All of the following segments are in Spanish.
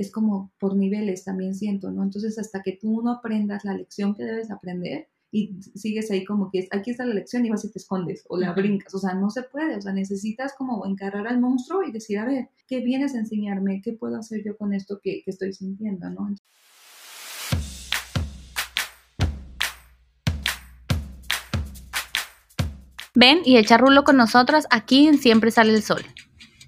es como por niveles también siento, ¿no? Entonces hasta que tú no aprendas la lección que debes aprender, y sigues ahí como que aquí está la lección y vas y te escondes o la brincas, o sea, no se puede, o sea, necesitas como encarar al monstruo y decir, a ver, ¿qué vienes a enseñarme? ¿Qué puedo hacer yo con esto que, que estoy sintiendo, no? Ven y echa rulo con nosotras aquí en Siempre Sale el Sol.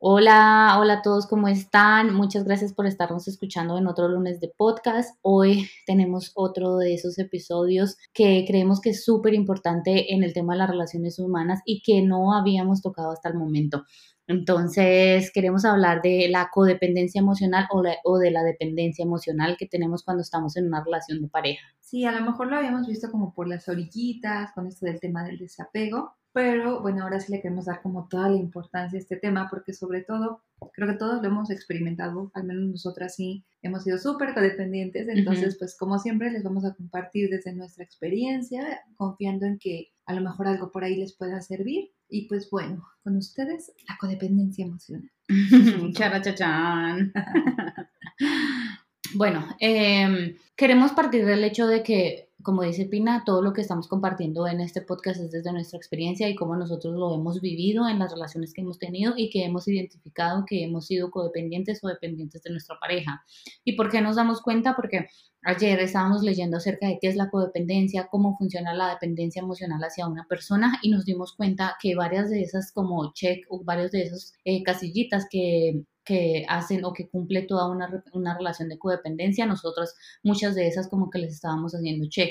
Hola, hola a todos, ¿cómo están? Muchas gracias por estarnos escuchando en otro lunes de podcast. Hoy tenemos otro de esos episodios que creemos que es súper importante en el tema de las relaciones humanas y que no habíamos tocado hasta el momento. Entonces, queremos hablar de la codependencia emocional o, de la dependencia emocional que tenemos cuando estamos en una relación de pareja. Sí, a lo mejor lo habíamos visto como por las orillitas, con esto del tema del desapego, pero bueno, ahora sí le queremos dar como toda la importancia a este tema porque sobre todo, creo que todos lo hemos experimentado, al menos nosotras sí, hemos sido súper codependientes, entonces pues como siempre les vamos a compartir desde nuestra experiencia, confiando en que a lo mejor algo por ahí les pueda servir. Y pues bueno, con ustedes la codependencia emocional. Charachachan. bueno, eh, queremos partir del hecho de que como dice Pina, todo lo que estamos compartiendo en este podcast es desde nuestra experiencia y cómo nosotros lo hemos vivido en las relaciones que hemos tenido y que hemos identificado que hemos sido codependientes o dependientes de nuestra pareja. ¿Y por qué nos damos cuenta? Porque ayer estábamos leyendo acerca de qué es la codependencia, cómo funciona la dependencia emocional hacia una persona y nos dimos cuenta que varias de esas como check o varias de esas eh, casillitas que que hacen o que cumple toda una, una relación de codependencia, nosotros muchas de esas como que les estábamos haciendo check.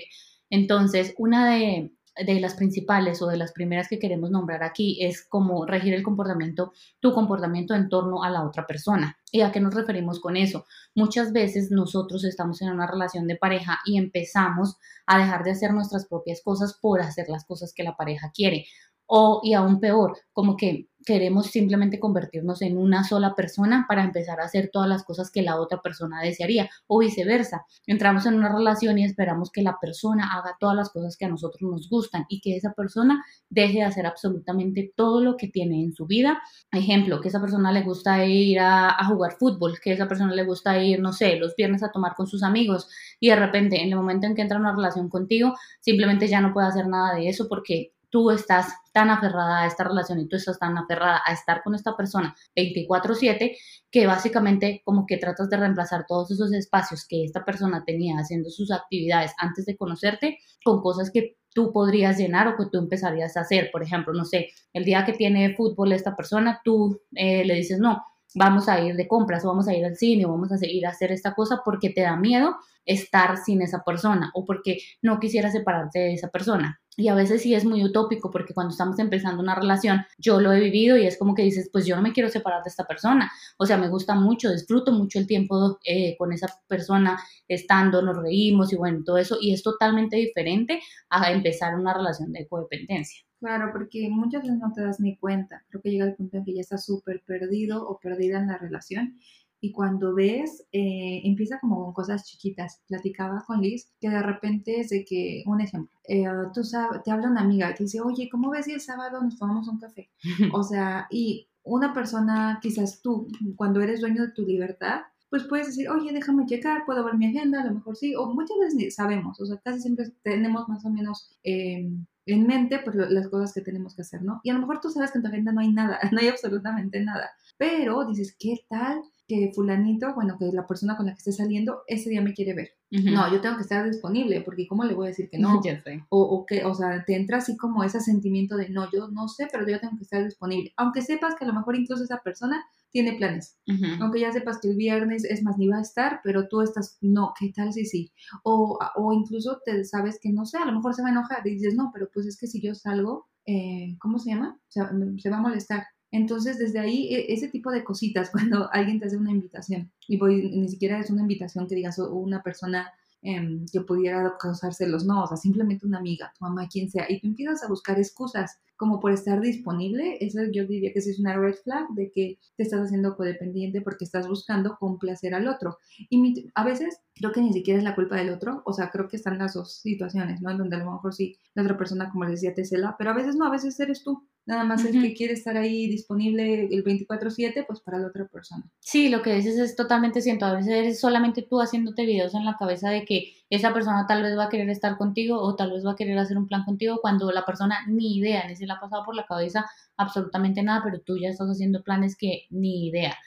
Entonces, una de, de las principales o de las primeras que queremos nombrar aquí es como regir el comportamiento, tu comportamiento en torno a la otra persona. ¿Y a qué nos referimos con eso? Muchas veces nosotros estamos en una relación de pareja y empezamos a dejar de hacer nuestras propias cosas por hacer las cosas que la pareja quiere. O, y aún peor, como que queremos simplemente convertirnos en una sola persona para empezar a hacer todas las cosas que la otra persona desearía o viceversa. Entramos en una relación y esperamos que la persona haga todas las cosas que a nosotros nos gustan y que esa persona deje de hacer absolutamente todo lo que tiene en su vida. Ejemplo, que esa persona le gusta ir a, jugar fútbol, que esa persona le gusta ir, no sé, los viernes a tomar con sus amigos y de repente en el momento en que entra en una relación contigo, simplemente ya no puede hacer nada de eso porque tú estás tan aferrada a esta relación y tú estás tan aferrada a estar con esta persona 24/7 que básicamente como que tratas de reemplazar todos esos espacios que esta persona tenía haciendo sus actividades antes de conocerte con cosas que tú podrías llenar o que tú empezarías a hacer. Por ejemplo, no sé, el día que tiene fútbol esta persona, tú eh, le dices, no, vamos a ir de compras o vamos a ir al cine o vamos a ir a hacer esta cosa porque te da miedo estar sin esa persona o porque no quisiera separarte de esa persona. Y a veces sí es muy utópico porque cuando estamos empezando una relación, yo lo he vivido y es como que dices, pues yo no me quiero separar de esta persona. O sea, me gusta mucho, disfruto mucho el tiempo eh, con esa persona, estando, nos reímos y bueno, todo eso. Y es totalmente diferente a empezar una relación de codependencia. Claro, porque muchas veces no te das ni cuenta. Creo que llega el punto en que ya estás súper perdido o perdida en la relación y cuando ves, eh, empieza como con cosas chiquitas. Platicaba con Liz que de repente es de que, un ejemplo, eh, tú sabes, te habla una amiga que dice, oye, ¿cómo ves si el sábado nos tomamos un café? o sea, y una persona, quizás tú, cuando eres dueño de tu libertad, pues puedes decir, oye, déjame checar, puedo ver mi agenda, a lo mejor sí, o muchas veces sabemos, o sea, casi siempre tenemos más o menos eh, en mente pues las cosas que tenemos que hacer, ¿no? Y a lo mejor tú sabes que en tu agenda no hay nada, no hay absolutamente nada, pero dices, ¿qué tal que fulanito, bueno, que la persona con la que esté saliendo, ese día me quiere ver. No, yo tengo que estar disponible, porque ¿cómo le voy a decir que no? ya sé. O, o, que, o sea, te entra así como ese sentimiento de, no, yo no sé, pero yo tengo que estar disponible. Aunque sepas que a lo mejor incluso esa persona tiene planes. Aunque ya sepas que el viernes, es más, ni va a estar, pero tú estás, no, ¿qué tal si sí? O, o incluso te sabes que, no sé, a lo mejor se va a enojar y dices, no, pero pues es que si yo salgo, eh, ¿cómo se llama? se va a molestar. Entonces, desde ahí, e, ese tipo de cositas, cuando alguien te hace una invitación, y voy, ni siquiera es una invitación que digas una persona em, que pudiera causárselos, no, o sea, simplemente una amiga, tu mamá, quien sea, y tú empiezas a buscar excusas como por estar disponible, eso yo diría que sí es una red flag de que te estás haciendo codependiente porque estás buscando complacer al otro. Y a veces creo que ni siquiera es la culpa del otro, o sea, creo que están las dos situaciones, ¿no? En donde a lo mejor sí, la otra persona, como les decía, te cela, pero a veces no, a veces eres tú. Nada más el que quiere estar ahí disponible el 24/7, pues para la otra persona. Sí, lo que dices es totalmente cierto. A veces eres solamente tú haciéndote videos en la cabeza de que esa persona tal vez va a querer estar contigo o tal vez va a querer hacer un plan contigo cuando la persona ni idea, ni se le ha pasado por la cabeza absolutamente nada, pero tú ya estás haciendo planes que ni idea.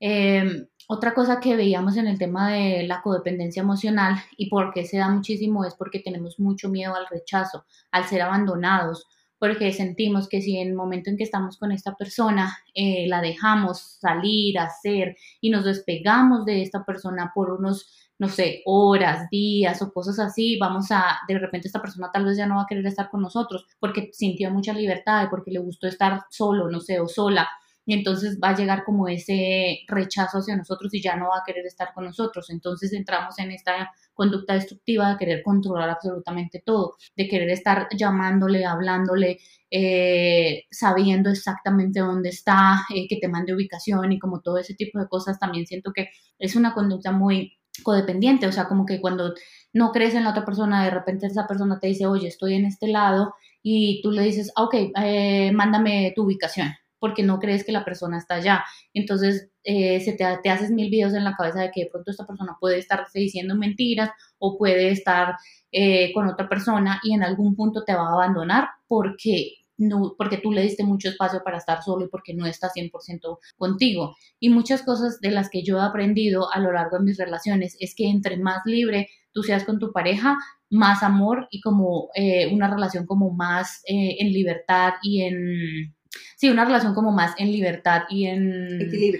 Em, otra cosa que veíamos en el tema de la codependencia emocional y por qué se da muchísimo es porque tenemos mucho miedo al rechazo, al ser abandonados, porque sentimos que si en el momento en que estamos con esta persona eh, la dejamos salir, hacer y nos despegamos de esta persona por unos, no sé, horas, días o cosas así, vamos a, de repente esta persona tal vez ya no va a querer estar con nosotros porque sintió mucha libertad, porque le gustó estar solo, no sé, o sola y entonces va a llegar como ese rechazo hacia nosotros y ya no va a querer estar con nosotros. Entonces entramos en esta conducta destructiva de querer controlar absolutamente todo, de querer estar llamándole, hablándole, eh, sabiendo exactamente dónde está, eh, que te mande ubicación y como todo ese tipo de cosas. También siento que es una conducta muy codependiente, o sea, como que cuando no crees en la otra persona, de repente esa persona te dice, oye, estoy en este lado, y tú le dices, ah, ok, eh, mándame tu ubicación porque no crees que la persona está allá. Entonces, eh, se te, te, haces mil videos en la cabeza de que de pronto esta persona puede estar diciendo mentiras o puede estar eh, con otra persona y en algún punto te va a abandonar porque no, porque tú le diste mucho espacio para estar solo y porque no está 100% contigo. Y muchas cosas de las que yo he aprendido a lo largo de mis relaciones es que entre más libre tú seas con tu pareja, más amor y como eh, una relación como más en libertad y en sí, una relación como más en libertad y en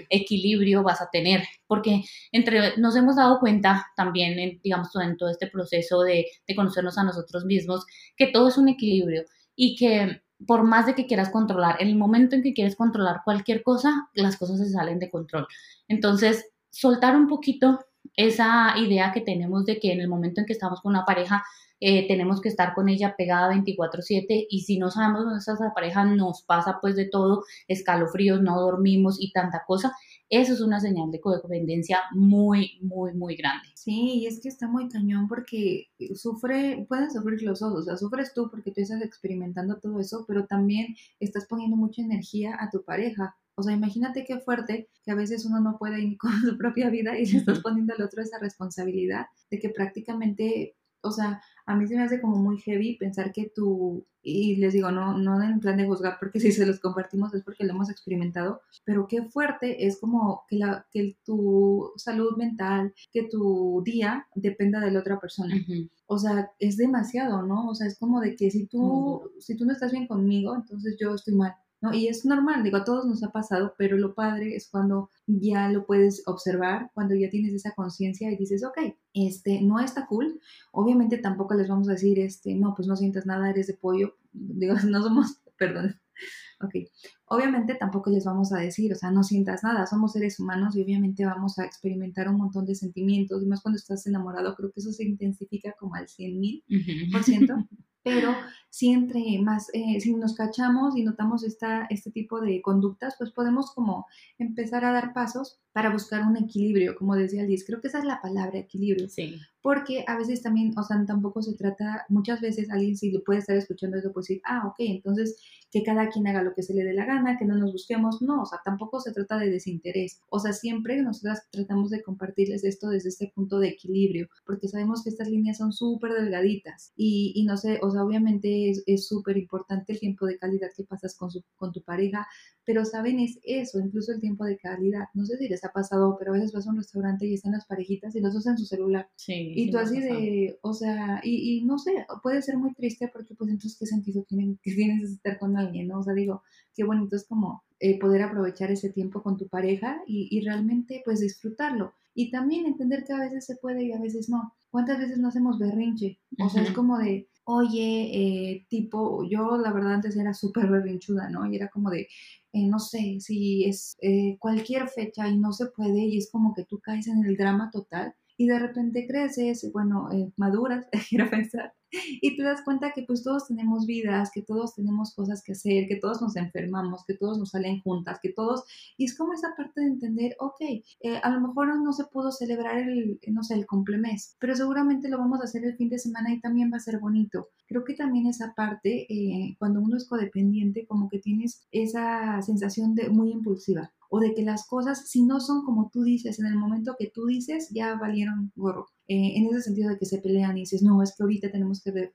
equilibrio, vas a tener, porque entre nos hemos dado cuenta también, en, digamos, en todo este proceso de, de conocernos a nosotros mismos, que todo es un equilibrio y que por más de que quieras controlar, en el momento en que quieres controlar cualquier cosa, las cosas se salen de control. Entonces, soltar un poquito esa idea que tenemos de que en el momento en que estamos con una pareja eh, tenemos que estar con ella pegada 24/7 y si no sabemos dónde está esa pareja nos pasa pues de todo, escalofríos, no dormimos y tanta cosa, eso es una señal de codependencia muy, muy, muy grande. Sí, y es que está muy cañón porque sufre, pueden sufrir los dos, o sea, sufres tú porque tú estás experimentando todo eso, pero también estás poniendo mucha energía a tu pareja. O sea, imagínate qué fuerte que a veces uno no puede ir con su propia vida y le estás poniendo al otro esa responsabilidad de que prácticamente o sea, a mí se me hace como muy heavy pensar que tú, y les digo, no, no en plan de juzgar, porque si se los compartimos es porque lo hemos experimentado, pero qué fuerte es como que, la, que tu salud mental, que tu día dependa de la otra persona. O sea, es demasiado, ¿no? O sea, es como de que si tú, si tú no estás bien conmigo, entonces yo estoy mal. ¿No? Y es normal, digo, a todos nos ha pasado, pero lo padre es cuando ya lo puedes observar, cuando ya tienes esa conciencia y dices, ok, este, no está cool. Obviamente tampoco les vamos a decir, este, no, pues no sientas nada, eres de pollo. Digo, no somos, perdón. Ok, obviamente tampoco les vamos a decir, o sea, no sientas nada, somos seres humanos y obviamente vamos a experimentar un montón de sentimientos, y más cuando estás enamorado, creo que eso se intensifica como al 100 mil por ciento. pero si entre más, eh, si nos cachamos y notamos esta, este tipo de conductas, pues podemos como empezar a dar pasos para buscar un equilibrio, como decía Liz, creo que esa es la palabra, equilibrio. Sí. Porque a veces también, o sea, tampoco se trata, muchas veces alguien si lo puede estar escuchando eso puede decir, ah, ok, entonces que cada quien haga lo que se le dé la gana, que no nos busquemos, no, o sea, tampoco se trata de desinterés, o sea, siempre nosotras tratamos de compartirles esto desde este punto de equilibrio, porque sabemos que estas líneas son súper delgaditas y, y, no sé, o sea, obviamente es súper importante el tiempo de calidad que pasas con, su, con tu pareja, pero saben, es eso, incluso el tiempo de calidad, no sé si les ha pasado, pero a veces vas a un restaurante y están las parejitas y los dos en su celular. Sí, y tú así de, o sea, y, y, no sé, puede ser muy triste porque pues entonces qué sentido tienen, que tienes estar con alguien, ¿no? O sea, digo, qué bonito es como eh, poder aprovechar ese tiempo con tu pareja y, y realmente pues disfrutarlo. Y también entender que a veces se puede y a veces no. ¿Cuántas veces no hacemos berrinche? O sea, es como de, oye, eh, tipo, yo la verdad antes era súper berrinchuda, ¿no? Y era como de, eh, no sé, si es eh, cualquier fecha y no se puede y es como que tú caes en el drama total y de repente creces, bueno, eh, maduras, quiero pensar, y te das cuenta que pues todos tenemos vidas, que todos tenemos cosas que hacer, que todos nos enfermamos, que todos nos salen juntas, que todos, y es como esa parte de entender, ok, eh, a lo mejor no se pudo celebrar el, no sé, el cumplemes, pero seguramente lo vamos a hacer el fin de semana y también va a ser bonito. Creo que también esa parte, eh, cuando uno es codependiente, como que tienes esa sensación de muy impulsiva o de que las cosas, si no son como tú dices, en el momento que tú dices, ya valieron gorro. Eh, en ese sentido de que se pelean y dices, no, es que ahorita tenemos que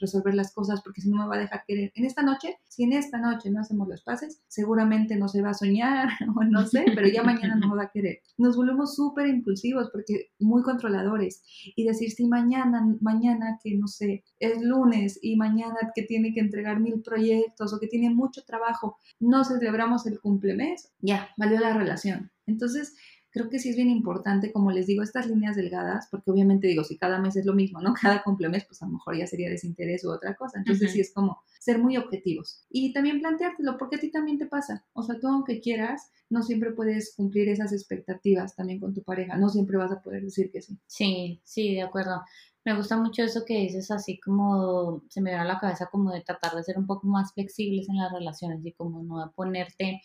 resolver las cosas porque si no me va a dejar querer. En esta noche, si en esta noche no hacemos los pases, seguramente no se va a soñar o no sé, pero ya mañana no va a querer. Nos volvemos súper impulsivos porque muy controladores y decir, si mañana, mañana que no sé, es lunes y mañana que tiene que entregar mil proyectos o que tiene mucho trabajo, no celebramos el cumplemes, ya, valió la relación. Entonces, creo que sí es bien importante, como les digo, estas líneas delgadas, porque obviamente digo, si cada mes es lo mismo, ¿no? Cada cumplemes, pues a lo mejor ya sería desinterés u otra cosa. Entonces sí es como ser muy objetivos. Y también planteártelo, porque a ti también te pasa. O sea, tú aunque quieras, no siempre puedes cumplir esas expectativas también con tu pareja. No siempre vas a poder decir que sí. Sí, sí, de acuerdo. Me gusta mucho eso que dices, así como se me viene a la cabeza como de tratar de ser un poco más flexibles en las relaciones y como no ponerte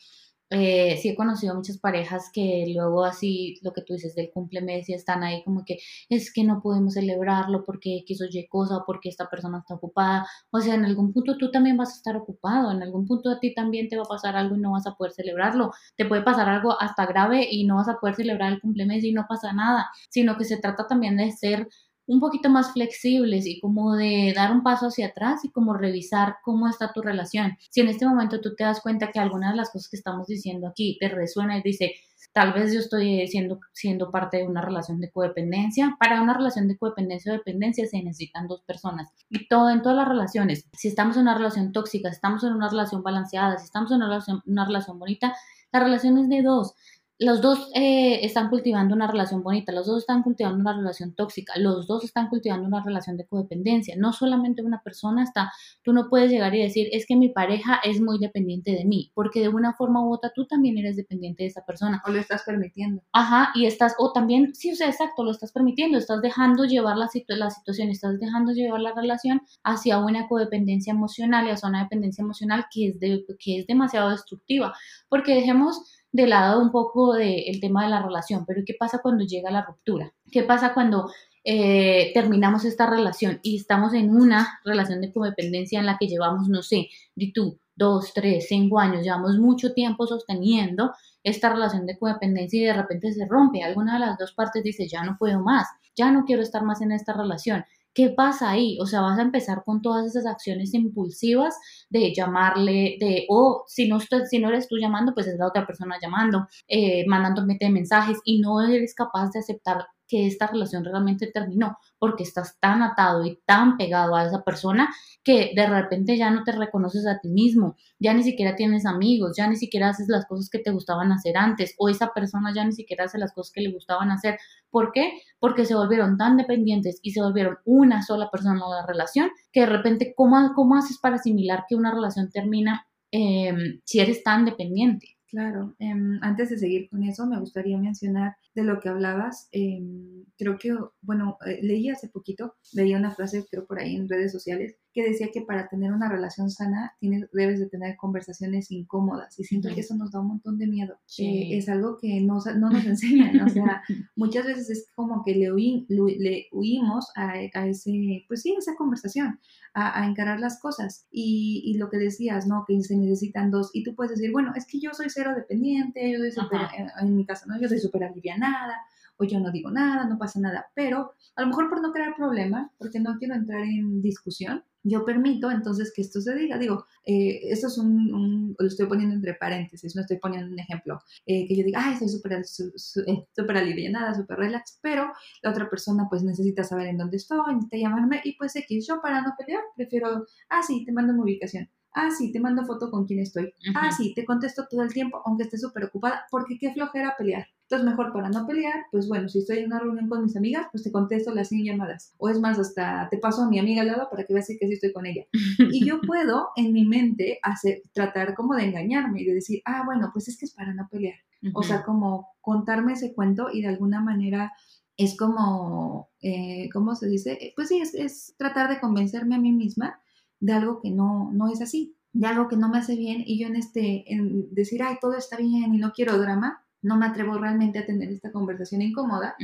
eh, sí he conocido muchas parejas que luego así, lo que tú dices del cumplemes y están ahí como que es que no podemos celebrarlo porque quiso Y cosa, porque esta persona está ocupada. O sea, en algún punto tú también vas a estar ocupado, en algún punto a ti también te va a pasar algo y no vas a poder celebrarlo. Te puede pasar algo hasta grave y no vas a poder celebrar el cumplemes y no pasa nada, sino que se trata también de ser un poquito más flexibles y como de dar un paso hacia atrás y como revisar cómo está tu relación. Si en este momento tú te das cuenta que algunas de las cosas que estamos diciendo aquí te resuena y dice, tal vez yo estoy siendo, siendo parte de una relación de codependencia. Para una relación de codependencia o dependencia se necesitan dos personas. Y todo en todas las relaciones. Si estamos en una relación tóxica, si estamos en una relación balanceada, si estamos en una relación, una relación bonita, la relación es de dos los dos eh, están cultivando una relación bonita, los dos están cultivando una relación tóxica, los dos están cultivando una relación de codependencia. No solamente una persona está, tú no puedes llegar y decir, es que mi pareja es muy dependiente de mí, porque de una forma u otra tú también eres dependiente de esa persona. O lo estás permitiendo. Ajá, y estás, o también, sí, o sea, exacto, lo estás permitiendo, estás dejando llevar la, la situación, estás dejando llevar la relación hacia una codependencia emocional y hacia una dependencia emocional que es, de, que es demasiado destructiva, porque dejemos de lado un poco del tema de la relación, pero ¿qué pasa cuando llega la ruptura? ¿Qué pasa cuando eh, terminamos esta relación y estamos en una relación de codependencia en la que llevamos, no sé, de tú, dos, tres, cinco años, llevamos mucho tiempo sosteniendo esta relación de codependencia y de repente se rompe. Alguna de las dos partes dice, ya no puedo más, ya no quiero estar más en esta relación. ¿Qué pasa ahí? O sea, vas a empezar con todas esas acciones impulsivas de llamarle, de, o si, no, si no eres tú llamando, pues es la otra persona llamando, eh, mandándote mensajes y no eres capaz de aceptar que esta relación realmente terminó, porque estás tan atado y tan pegado a esa persona que de repente ya no te reconoces a ti mismo, ya ni siquiera tienes amigos, ya ni siquiera haces las cosas que te gustaban hacer antes, o esa persona ya ni siquiera hace las cosas que le gustaban hacer. ¿Por qué? Porque se volvieron tan dependientes y se volvieron una sola persona en la relación que de repente, ¿cómo, cómo haces para asimilar que una relación termina em, si eres tan dependiente? Claro, em, antes de seguir con eso, me gustaría mencionar de lo que hablabas. Em, creo que, bueno, eh, leí hace poquito, leía una frase, creo por ahí en redes sociales, que decía que para tener una relación sana tienes, debes de tener conversaciones incómodas y siento que eso nos da un montón de miedo. Eh, es algo que no, no nos enseñan, o sea, muchas veces es como que le, le huimos a, a, ese, pues sí, esa conversación, a, a encarar las cosas y, y, lo que decías, ¿no? Que se necesitan dos y tú puedes decir, bueno, es que yo soy cero dependiente, yo soy super, en, en, mi caso, ¿no? Yo soy súper alivianada o yo no digo nada, no pasa nada, pero a lo mejor por no crear problema, porque no quiero entrar en discusión, yo permito entonces que esto se diga. Digo, eh, esto es un, lo estoy poniendo entre paréntesis, no estoy poniendo un ejemplo, eh, que yo diga, ay, estoy súper super eh, aliviada, súper relax, pero la otra persona pues necesita saber en dónde estoy, necesita llamarme y pues X, yo para no pelear prefiero, ah, sí, te mando mi ubicación. Ah, sí, te mando foto con quién estoy. Ah, sí, te contesto todo el tiempo, aunque esté súper ocupada, porque qué flojera pelear. Entonces, mejor para no pelear, pues bueno, si estoy en una reunión con mis amigas, pues te contesto las 100 llamadas. O es más, hasta te paso a mi amiga al lado para que veas que sí estoy con ella. Y yo puedo en mi mente hacer, tratar como de engañarme y de decir, ah, bueno, pues es que es para no pelear. O sea, como contarme ese cuento y de alguna manera es como, eh, ¿cómo se dice? Pues sí, es, es, tratar de convencerme a mí misma de algo que no, no es así, de algo que no me hace bien y yo en este, en decir, ay, todo está bien y no quiero drama, no me atrevo realmente a tener esta conversación incómoda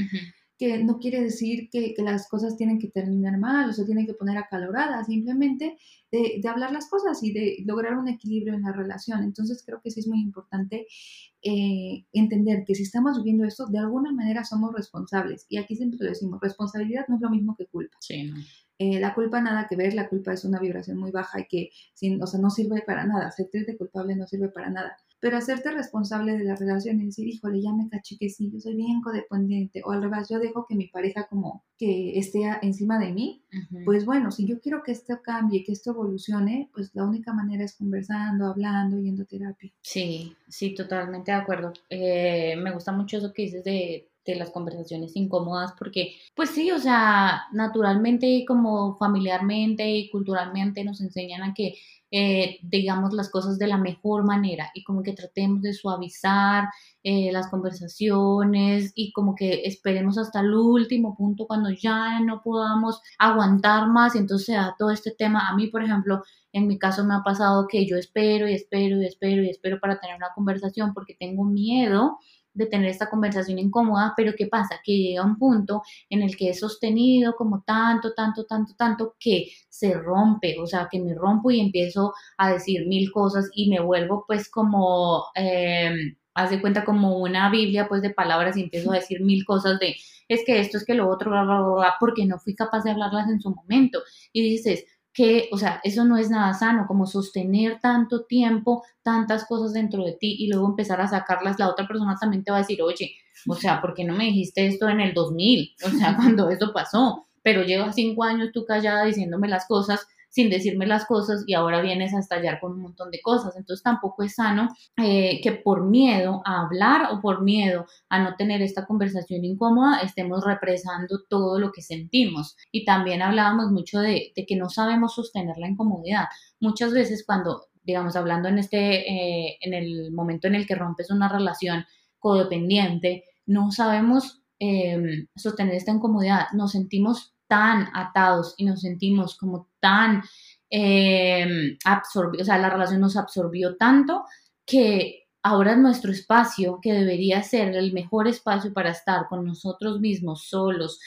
que no quiere decir que, las cosas tienen que terminar mal o se tienen que poner acaloradas, simplemente de, hablar las cosas y de lograr un equilibrio en la relación. Entonces creo que sí es muy importante eh, entender que si estamos viviendo esto, de alguna manera somos responsables. Y aquí siempre lo decimos, responsabilidad no es lo mismo que culpa. Sí, eh, la culpa nada que ver, la culpa es una vibración muy baja y que sin, o sea, no sirve para nada. Ser triste culpable no sirve para nada pero hacerte responsable de la relación y decir, híjole, ya me caché que sí, yo soy bien codependiente, o al revés, yo dejo que mi pareja como que esté encima de mí, pues bueno, si yo quiero que esto cambie, que esto evolucione, pues la única manera es conversando, hablando, yendo a terapia. Sí, sí, totalmente de acuerdo. Eh, me gusta mucho eso que dices de de las conversaciones incómodas porque pues sí, o sea, naturalmente como familiarmente y culturalmente nos enseñan a que eh, digamos, las cosas de la mejor manera y como que tratemos de suavizar eh, las conversaciones y como que esperemos hasta el último punto cuando ya no podamos aguantar más y entonces a todo este tema. A mí, por ejemplo, en mi caso me ha pasado que yo espero y espero y espero y espero para tener una conversación porque tengo miedo de tener esta conversación incómoda, pero ¿qué pasa? Que llega un punto en el que he sostenido como tanto, tanto, tanto, tanto que se rompe, o sea, que me rompo y empiezo a decir mil cosas y me vuelvo pues como... Eh, haz de cuenta como una Biblia pues de palabras y empiezo a decir mil cosas de es que esto es que lo otro, bla, bla, bla, porque no fui capaz de hablarlas en su momento. Y dices, que, o sea, eso no es nada sano, como sostener tanto tiempo, tantas cosas dentro de ti y luego empezar a sacarlas, la otra persona también te va a decir, oye, o sea, ¿por qué no me dijiste esto en el 2000? O sea, cuando eso pasó, pero llevas cinco años tú callada diciéndome las cosas sin decirme las cosas y ahora vienes a estallar con un montón de cosas. Entonces tampoco es sano eh, que por miedo a hablar o por miedo a no tener esta conversación incómoda estemos represando todo lo que sentimos. Y también hablábamos mucho de, que no sabemos sostener la incomodidad. Muchas veces cuando, digamos, hablando en, este, eh, en el momento en el que rompes una relación codependiente, no sabemos eh, sostener esta incomodidad, nos sentimos tan atados y nos sentimos como tan eh, absorbidos, o sea, la relación nos absorbió tanto que ahora nuestro espacio, que debería ser el mejor espacio para estar con nosotros mismos, solos,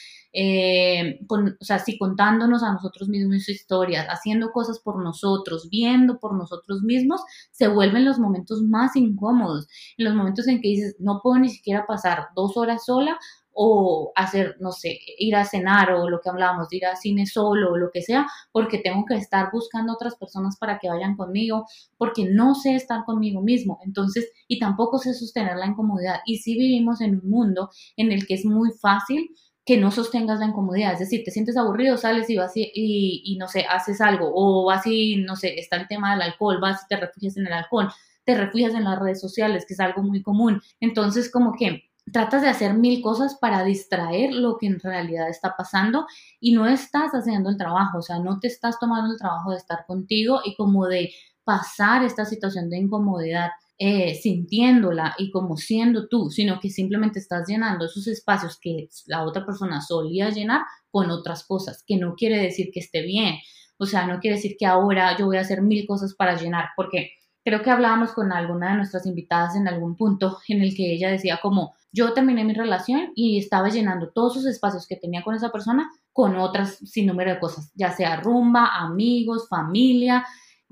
con, o sea, sí, contándonos a nosotros mismos historias, haciendo cosas por nosotros, viendo por nosotros mismos, se vuelven los momentos más incómodos, en los momentos en que dices, no puedo ni siquiera pasar dos horas sola o hacer, no sé, ir a cenar o lo que hablábamos, ir a cine solo o lo que sea, porque tengo que estar buscando otras personas para que vayan conmigo, porque no sé estar conmigo mismo. Entonces, y tampoco sé sostener la incomodidad. Y si vivimos en un mundo en el que es muy fácil que no sostengas la incomodidad, es decir, te sientes aburrido, sales y vas y, y, no sé, haces algo, o vas y, no sé, está el tema del alcohol, vas y te refugias en el alcohol, te refugias en las redes sociales, que es algo muy común. Entonces, como que tratas de hacer mil cosas para distraer lo que en realidad está pasando y no estás haciendo el trabajo, o sea, no te estás tomando el trabajo de estar contigo y como de pasar esta situación de incomodidad eh, sintiéndola y como siendo tú, sino que simplemente estás llenando esos espacios que la otra persona solía llenar con otras cosas, que no quiere decir que esté bien, o sea, no quiere decir que ahora yo voy a hacer mil cosas para llenar, porque creo que hablábamos con alguna de nuestras invitadas en algún punto en el que ella decía como, yo terminé mi relación y estaba llenando todos esos espacios que tenía con esa persona con otras sin número de cosas, ya sea rumba, amigos, familia,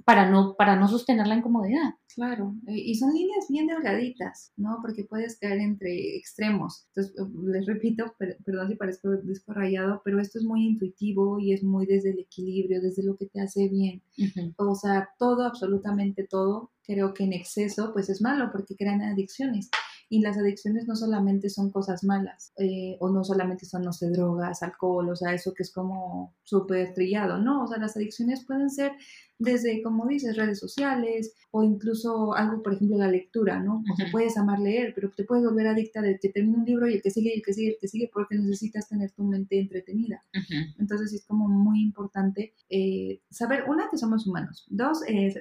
para no, para no sostener la incomodidad. Claro, y son líneas bien delgaditas, ¿no? Porque puedes caer entre extremos. Entonces, eh, les repito, perdón si parezco disco rayado, pero esto es muy intuitivo y es muy desde el equilibrio, desde lo que te hace bien. O sea, todo, absolutamente todo, creo que en exceso, pues es malo porque crean adicciones. Y las adicciones no solamente son cosas malas, eh, o no solamente son, no sé, drogas, alcohol, o sea, eso que es como súper trillado, no, o sea, las adicciones pueden ser desde, como dices, redes sociales, o incluso algo, por ejemplo, la lectura, ¿no? O sea, puedes amar leer, pero te puedes volver adicta de que termina un libro y el que sigue, y el que sigue, el que sigue, porque necesitas tener tu mente entretenida. Entonces, es como muy importante eh, saber, una, que somos humanos, dos, eh,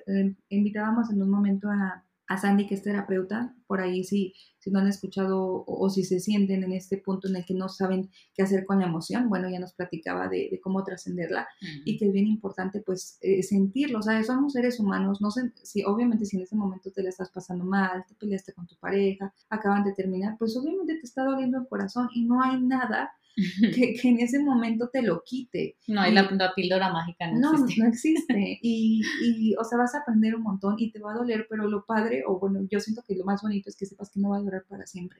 invitábamos en un momento a a Sandy, que es terapeuta, por ahí si, si no han escuchado o, si se sienten en este punto en el que no saben qué hacer con la emoción. Bueno, ya nos platicaba de, cómo trascenderla y que es bien importante pues eh, sentirlo. O sea, somos seres humanos, no sé, si obviamente si en ese momento te la estás pasando mal, te peleaste con tu pareja, acaban de terminar, pues obviamente te está doliendo el corazón y no hay nada que, en ese momento te lo quite. No hay la, píldora mágica, no, existe. No, existe. Y, y, o sea, vas a aprender un montón y te va a doler, pero lo padre, o bueno, yo siento que lo más bonito es que sepas que no va a durar para siempre.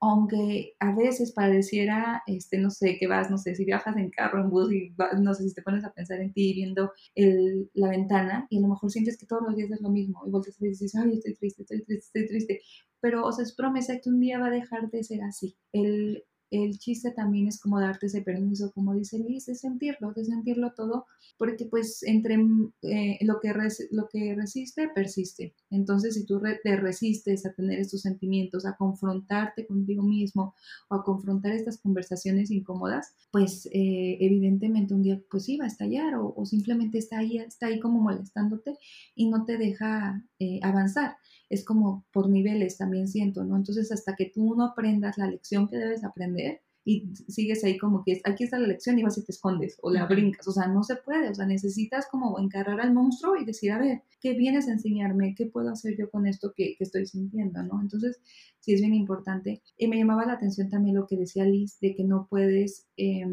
Aunque a veces pareciera, este, no sé, que vas, no sé, si viajas en carro, en bus y no sé si te pones a pensar en ti viendo el, la ventana y a lo mejor sientes que todos los días es lo mismo y a y dices, ay, estoy triste, estoy triste, estoy triste. Pero, o sea, es promesa que un día va a dejar de ser así. El, el chiste también es como darte ese permiso, como dice Liz, de sentirlo, de sentirlo todo, porque pues entre eh, lo, que lo que resiste, persiste. Entonces, si tú te resistes a tener estos sentimientos, a confrontarte contigo mismo o a confrontar estas conversaciones incómodas, pues eh, evidentemente un día pues sí va a estallar o, simplemente está ahí, está ahí como molestándote y no te deja eh, avanzar es como por niveles también siento, ¿no? Entonces hasta que tú no aprendas la lección que debes aprender y sigues ahí como que aquí está la lección y vas y te escondes o la brincas, o sea, no se puede, o sea, necesitas como encarrar al monstruo y decir, a ver, ¿qué vienes a enseñarme? ¿Qué puedo hacer yo con esto que, que estoy sintiendo, ¿no? Entonces, sí es bien importante. Y me llamaba la atención también lo que decía Liz, de que no puedes... Eh,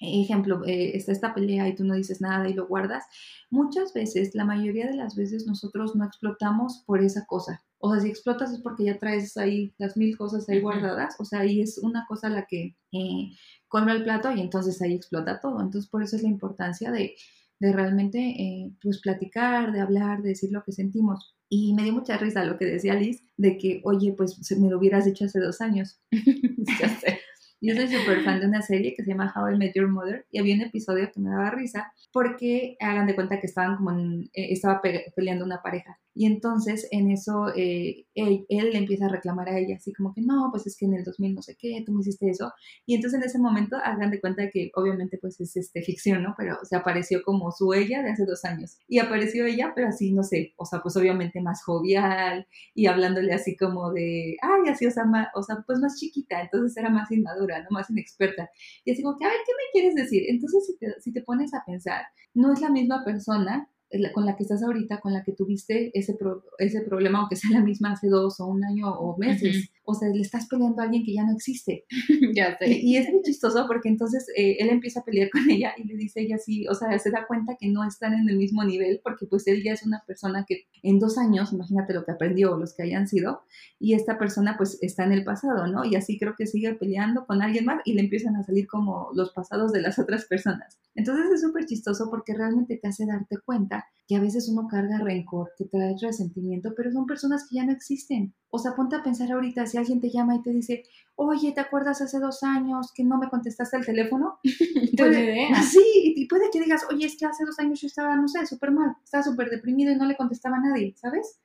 ejemplo, eh, está esta pelea y tú no dices nada y lo guardas, muchas veces, la mayoría de las veces nosotros no explotamos por esa cosa. O sea, si explotas es porque ya traes ahí las mil cosas ahí guardadas, o sea, ahí es una cosa la que eh, come el plato y entonces ahí explota todo. Entonces, por eso es la importancia de, de realmente, eh, pues, platicar, de hablar, de decir lo que sentimos. Y me dio mucha risa lo que decía Liz, de que, oye, pues me lo hubieras dicho hace dos años. ya sé. Yo soy súper fan de una serie que se llama How I Met Your Mother y había un episodio que me daba risa porque hagan de cuenta que estaban como en, eh, estaba peleando una pareja y entonces en eso eh, él, le empieza a reclamar a ella, así como que no, pues es que en el 2000 no sé qué, tú me hiciste eso. Y entonces en ese momento hagan de cuenta que obviamente pues es este, ficción, ¿no? Pero se apareció como su ella de hace dos años. Y apareció ella, pero así, no sé, o sea, pues obviamente más jovial y hablándole así como de, ay, así, o sea, o sea pues más chiquita, entonces era más inmadura, ¿no? Más inexperta. Y así como que, a ver, ¿qué me quieres decir? Entonces si te, si te pones a pensar, no es la misma persona con la que estás ahorita, con la que tuviste ese, ese problema, aunque sea la misma hace dos o un año o meses. O sea, le estás peleando a alguien que ya no existe. ya sé. Y, es muy chistoso porque entonces eh, él empieza a pelear con ella y le dice ella así, o sea, se da cuenta que no están en el mismo nivel porque pues él ya es una persona que en dos años, imagínate lo que aprendió o los que hayan sido, y esta persona pues está en el pasado, ¿no? Y así creo que sigue peleando con alguien más y le empiezan a salir como los pasados de las otras personas. Entonces es súper chistoso porque realmente te hace darte cuenta que a veces uno carga rencor, que trae resentimiento, pero son personas que ya no existen. O sea, ponte a pensar ahorita, si alguien te llama y te dice, oye, ¿te acuerdas hace dos años que no me contestaste el teléfono? puede, sí, y puede que digas, oye, es que hace dos años yo estaba, no sé, súper mal, estaba súper deprimido y no le contestaba a nadie, ¿sabes?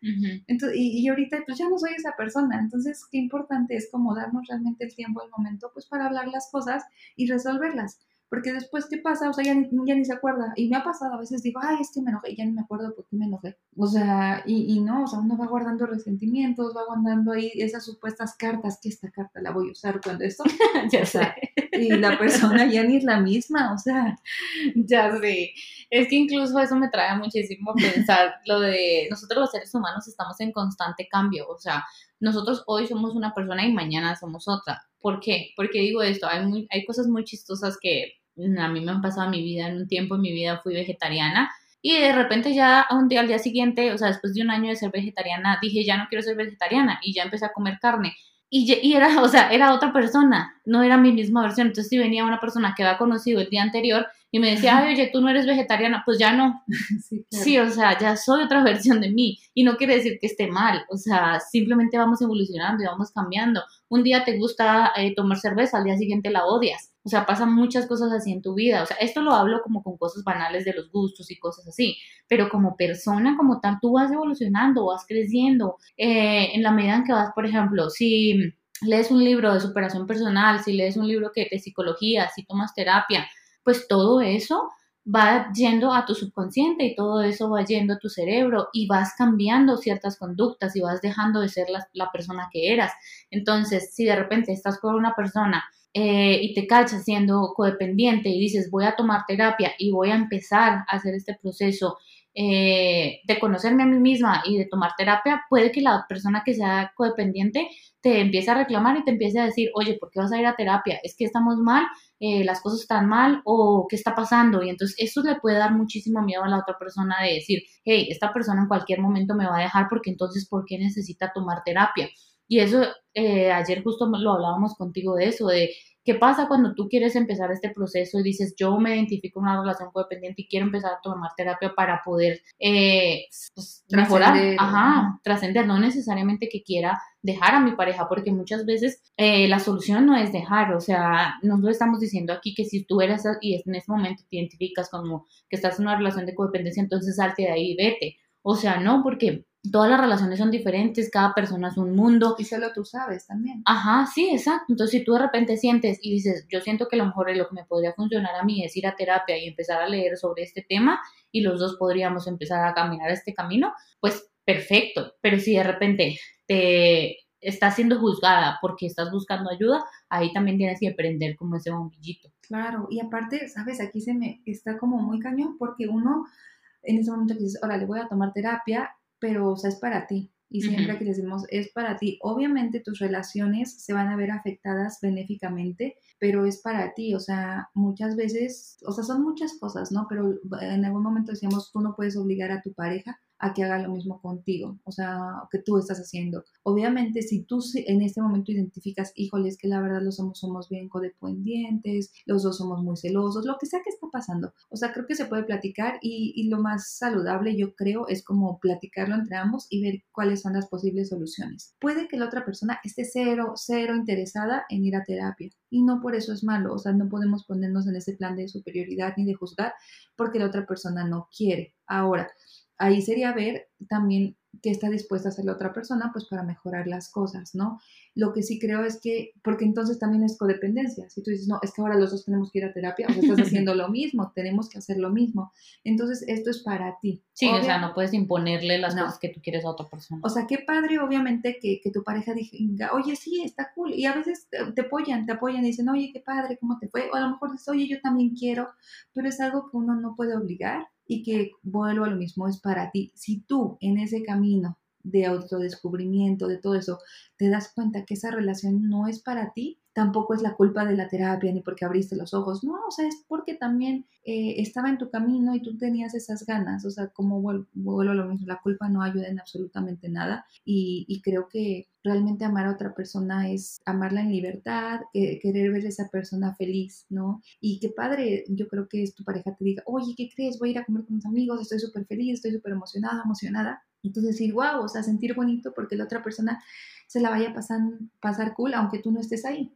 Entonces, y, y, ahorita, pues ya no soy esa persona. Entonces, qué importante es como darnos realmente el tiempo, el momento, pues para hablar las cosas y resolverlas porque después, ¿qué pasa? O sea, ya ni, ya ni se acuerda. Y me ha pasado, a veces digo, ay, es que me enojé, y ya ni me acuerdo por qué me enojé. O sea, y, y no, o sea, uno va guardando resentimientos, va guardando ahí esas supuestas cartas, que esta carta la voy a usar cuando esto, ya sea, y la persona ya ni es la misma, o sea. Ya sé. Es que incluso eso me trae muchísimo a pensar lo de nosotros los seres humanos estamos en constante cambio, o sea, nosotros hoy somos una persona y mañana somos otra. ¿Por qué? Porque digo esto, hay, muy, hay cosas muy chistosas que a mí me han pasado mi vida, en un tiempo en mi vida fui vegetariana y de repente ya un día al día siguiente, o sea, después de un año de ser vegetariana, dije, ya no quiero ser vegetariana y ya empecé a comer carne. Y, y, era, o sea, era otra persona, no era mi misma versión. Entonces, si venía una persona que había conocido el día anterior y me decía, ay, oye, tú no eres vegetariana, pues ya no. Sí, sí, o sea, ya soy otra versión de mí. Y no quiere decir que esté mal, o sea, simplemente vamos evolucionando y vamos cambiando. Un día te gusta eh, tomar cerveza, al día siguiente la odias. O sea, pasan muchas cosas así en tu vida. O sea, esto lo hablo como con cosas banales de los gustos y cosas así. Pero como persona, como tal, tú vas evolucionando, vas creciendo. Eh, en la medida en que vas, por ejemplo, si lees un libro de superación personal, si lees un libro que de psicología, si tomas terapia, pues todo eso va yendo a tu subconsciente y todo eso va yendo a tu cerebro y vas cambiando ciertas conductas y vas dejando de ser la, persona que eras. Entonces, si de repente estás con una persona eh, y te cachas siendo codependiente y dices voy a tomar terapia y voy a empezar a hacer este proceso eh, de conocerme a mí misma y de tomar terapia, puede que la persona que sea codependiente te empiece a reclamar y te empiece a decir, oye, ¿por qué vas a ir a terapia? Es que estamos mal, eh, las cosas están mal o qué está pasando. Y entonces eso le puede dar muchísimo miedo a la otra persona de decir, hey, esta persona en cualquier momento me va a dejar porque entonces, ¿por qué necesita tomar terapia? Y eso, eh, ayer justo lo hablábamos contigo de eso, de qué pasa cuando tú quieres empezar este proceso y dices, yo me identifico en una relación codependiente y quiero empezar a tomar terapia para poder eh, pues, mejorar, ajá, trascender, no necesariamente que quiera dejar a mi pareja, porque muchas veces eh, la solución no es dejar, o sea, no lo estamos diciendo aquí que si tú eres y en ese momento te identificas como que estás en una relación de codependencia, entonces salte de ahí y vete. O sea, no, porque todas las relaciones son diferentes, cada persona es un mundo. Y solo tú sabes también. Ajá, sí, exacto. Entonces, si tú de repente sientes y dices, yo siento que a lo mejor lo que me podría funcionar a mí es ir a terapia y empezar a leer sobre este tema y los dos podríamos empezar a caminar este camino, pues perfecto. Pero si de repente te estás siendo juzgada porque estás buscando ayuda, ahí también tienes que aprender como ese bombillito. Claro, y aparte, sabes, aquí se me está como muy cañón porque uno en ese momento que dices, ahora le voy a tomar terapia, pero o sea, es para ti. Y siempre que decimos es para ti, obviamente tus relaciones se van a ver afectadas benéficamente, pero es para ti, o sea, muchas veces, o sea, son muchas cosas, ¿no? Pero en algún momento decíamos, tú no puedes obligar a tu pareja a que haga lo mismo contigo, o sea, que tú estás haciendo. Obviamente, si tú en este momento identificas, híjoles, que la verdad los somos, somos bien codependientes, los dos somos muy celosos, lo que sea que está pasando, o sea, creo que se puede platicar y, y lo más saludable, yo creo, es como platicarlo entre ambos y ver cuáles son las posibles soluciones. Puede que la otra persona esté cero, cero interesada en ir a terapia y no por eso es malo, o sea, no podemos ponernos en ese plan de superioridad ni de juzgar porque la otra persona no quiere. Ahora, ahí sería ver también qué está dispuesta a hacer la otra persona, pues para mejorar las cosas, ¿no? Lo que sí creo es que, porque entonces también es codependencia. Si tú dices, no, es que ahora los dos tenemos que ir a terapia, o sea, estás haciendo lo mismo, tenemos que hacer lo mismo. Entonces, esto es para ti. Sí, o sea, no puedes imponerle las cosas que tú quieres a otra persona. O sea, qué padre, obviamente, que, que tu pareja diga, oye, sí, está cool. Y a veces te, te, apoyan, te apoyan y dicen, oye, qué padre, ¿cómo te fue? O a lo mejor dices, oye, yo también quiero, pero es algo que uno no puede obligar y que vuelvo a lo mismo, es para ti. Si tú en ese camino de autodescubrimiento, de todo eso, te das cuenta que esa relación no es para ti, tampoco es la culpa de la terapia ni porque abriste los ojos, no, o sea, es porque también eh, estaba en tu camino y tú tenías esas ganas, o sea, como vuelvo, a lo mismo, la culpa no ayuda en absolutamente nada y, y, creo que realmente amar a otra persona es amarla en libertad, querer ver a esa persona feliz, ¿no? Y qué padre, yo creo que es tu pareja te diga, oye, ¿qué crees? Voy a ir a comer con mis amigos, estoy súper feliz, estoy súper emocionada, emocionada. Entonces decir, wow, o sea, sentir bonito porque la otra persona se la vaya a pasar, cool, aunque tú no estés ahí.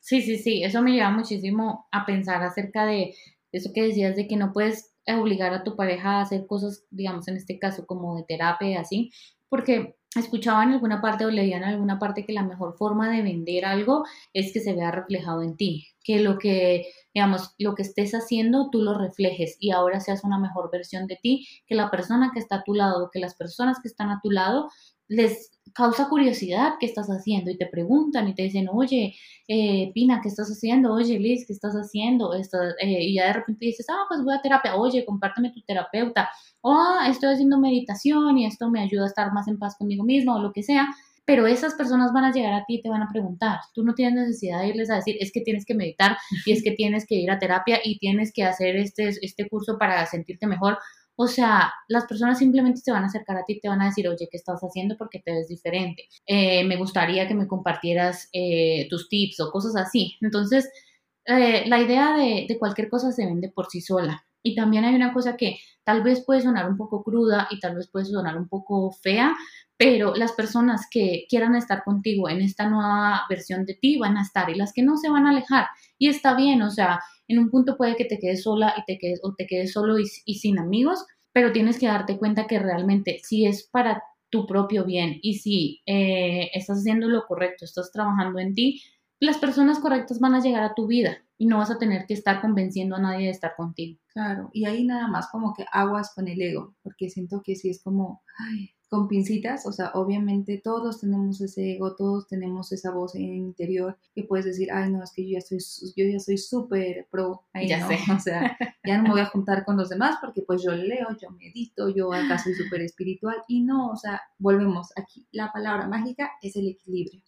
Sí, sí, sí, eso me lleva muchísimo a pensar acerca de eso que decías de que no puedes obligar a tu pareja a hacer cosas, digamos, en este caso como de terapia así, porque escuchaba en alguna parte o leía en alguna parte que la mejor forma de vender algo es que se vea reflejado en ti, que lo que, digamos, lo que estés haciendo tú lo reflejes y ahora seas una mejor versión de ti, que la persona que está a tu lado, que las personas que están a tu lado les causa curiosidad qué estás haciendo y te preguntan y te dicen, oye, eh, Pina, ¿qué estás haciendo? Oye, Liz, ¿qué estás haciendo? Esto, eh, y ya de repente dices, ah, pues voy a terapia, oye, compárteme tu terapeuta, o ah, estoy haciendo meditación y esto me ayuda a estar más en paz conmigo mismo o lo que sea. Pero esas personas van a llegar a ti y te van a preguntar. Tú no tienes necesidad de irles a decir, es que tienes que meditar y es que tienes que ir a terapia y tienes que hacer este, este curso para sentirte mejor o sea, las personas simplemente se van a acercar a ti y te van a decir, oye, ¿qué estás haciendo? Porque te ves diferente. Eh, me gustaría que me compartieras eh, tus tips o cosas así. Entonces, eh, la idea de, de, cualquier cosa se vende por sí sola. Y también hay una cosa que tal vez puede sonar un poco cruda y tal vez puede sonar un poco fea, pero las personas que quieran estar contigo en esta nueva versión de ti van a estar y las que no se van a alejar. Y está bien, o sea, en un punto puede que te quedes sola y te quedes, o te quedes solo y, sin amigos, pero tienes que darte cuenta que realmente si es para tu propio bien y si eh, estás haciendo lo correcto, estás trabajando en ti, las personas correctas van a llegar a tu vida y no vas a tener que estar convenciendo a nadie de estar contigo. Claro, y ahí nada más como que aguas con el ego, porque siento que sí es como, ay, con pincitas, o sea, obviamente todos tenemos ese ego, todos tenemos esa voz en el interior que puedes decir, ay, no, es que yo ya soy, yo ya soy súper pro, ahí Ya no, sé. o sea, ya no me voy a juntar con los demás porque pues yo leo, yo medito, yo acá soy súper espiritual y no, o sea, volvemos aquí, la palabra mágica es el equilibrio.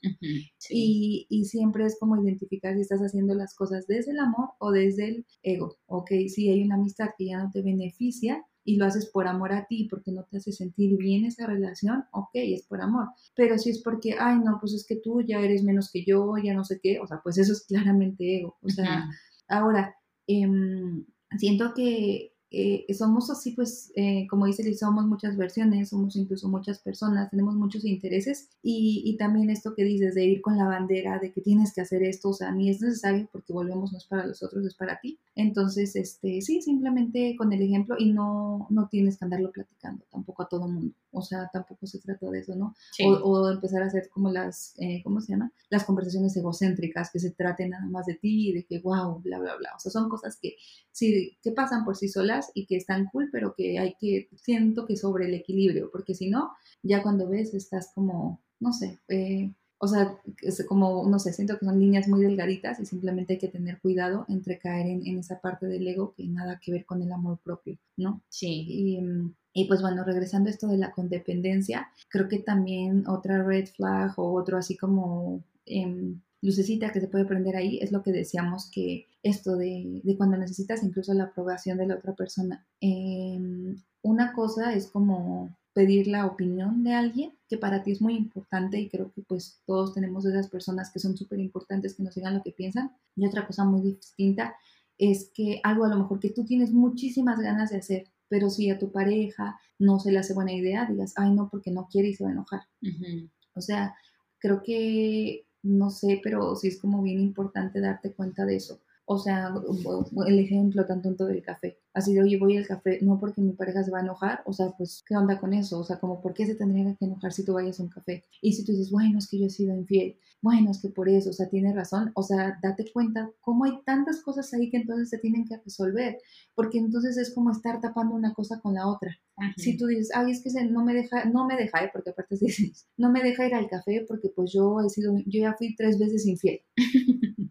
Sí. Y, y siempre es como identificar si estás haciendo las cosas desde el amor o desde el ego. Ok, si hay una amistad que ya no te beneficia y lo haces por amor a ti, porque no te hace sentir bien esa relación, ok, es por amor. Pero si es porque, ay, no, pues es que tú ya eres menos que yo, ya no sé qué, o sea, pues eso es claramente ego. O sea. Ahora, em, siento que eh, somos así, pues, eh, como dice Liz, somos muchas versiones, somos incluso muchas personas, tenemos muchos intereses y, y también esto que dices de ir con la bandera, de que tienes que hacer esto, o sea, ni es necesario porque volvemos, no es para los otros, es para ti. Entonces, este, sí, simplemente con el ejemplo y no, no tienes que andarlo platicando tampoco a todo mundo, o sea, tampoco se trata de eso, ¿no? Sí. O, o empezar a hacer como las, eh, ¿cómo se llama? Las conversaciones egocéntricas que se traten nada más de ti y de que, wow, bla, bla, bla. O sea, son cosas que sí, que pasan por sí solas y que están cool, pero que hay que, siento que sobre el equilibrio, porque si no, ya cuando ves estás como, no sé, eh, o sea, es como, no sé, siento que son líneas muy delgaditas y simplemente hay que tener cuidado entre caer en, en esa parte del ego que nada que ver con el amor propio, ¿no? Sí. Y, mm, y pues bueno, regresando a esto de la codependencia, creo que también otra red flag o otro así como em, lucecita que se puede prender ahí es lo que decíamos que esto de, de cuando necesitas incluso la aprobación de la otra persona. Em, una cosa es como pedir la opinión de alguien que para ti es muy importante y creo que pues todos tenemos esas personas que son súper importantes que nos digan lo que piensan y otra cosa muy distinta es que algo a lo mejor que tú tienes muchísimas ganas de hacer pero si a tu pareja no se le hace buena idea, digas, ay no, porque no quiere y se va a enojar. O sea, creo que, no sé, pero sí es como bien importante darte cuenta de eso. O sea, el ejemplo tan tonto del café. Así de, oye, voy al café, no porque mi pareja se va a enojar, o sea, pues, ¿qué onda con eso? O sea, como, ¿por qué se tendría que enojar si tú vayas a un café? Y si tú dices, bueno, es que yo he sido infiel, bueno, es que por eso, o sea, tiene razón, o sea, date cuenta cómo hay tantas cosas ahí que entonces se tienen que resolver, porque entonces es como estar tapando una cosa con la otra. Si tú dices, ay, es que se- no me deja, no me deja, ¿eh? porque aparte dices, no me deja ir al café porque pues yo he sido, yo ya fui tres veces infiel.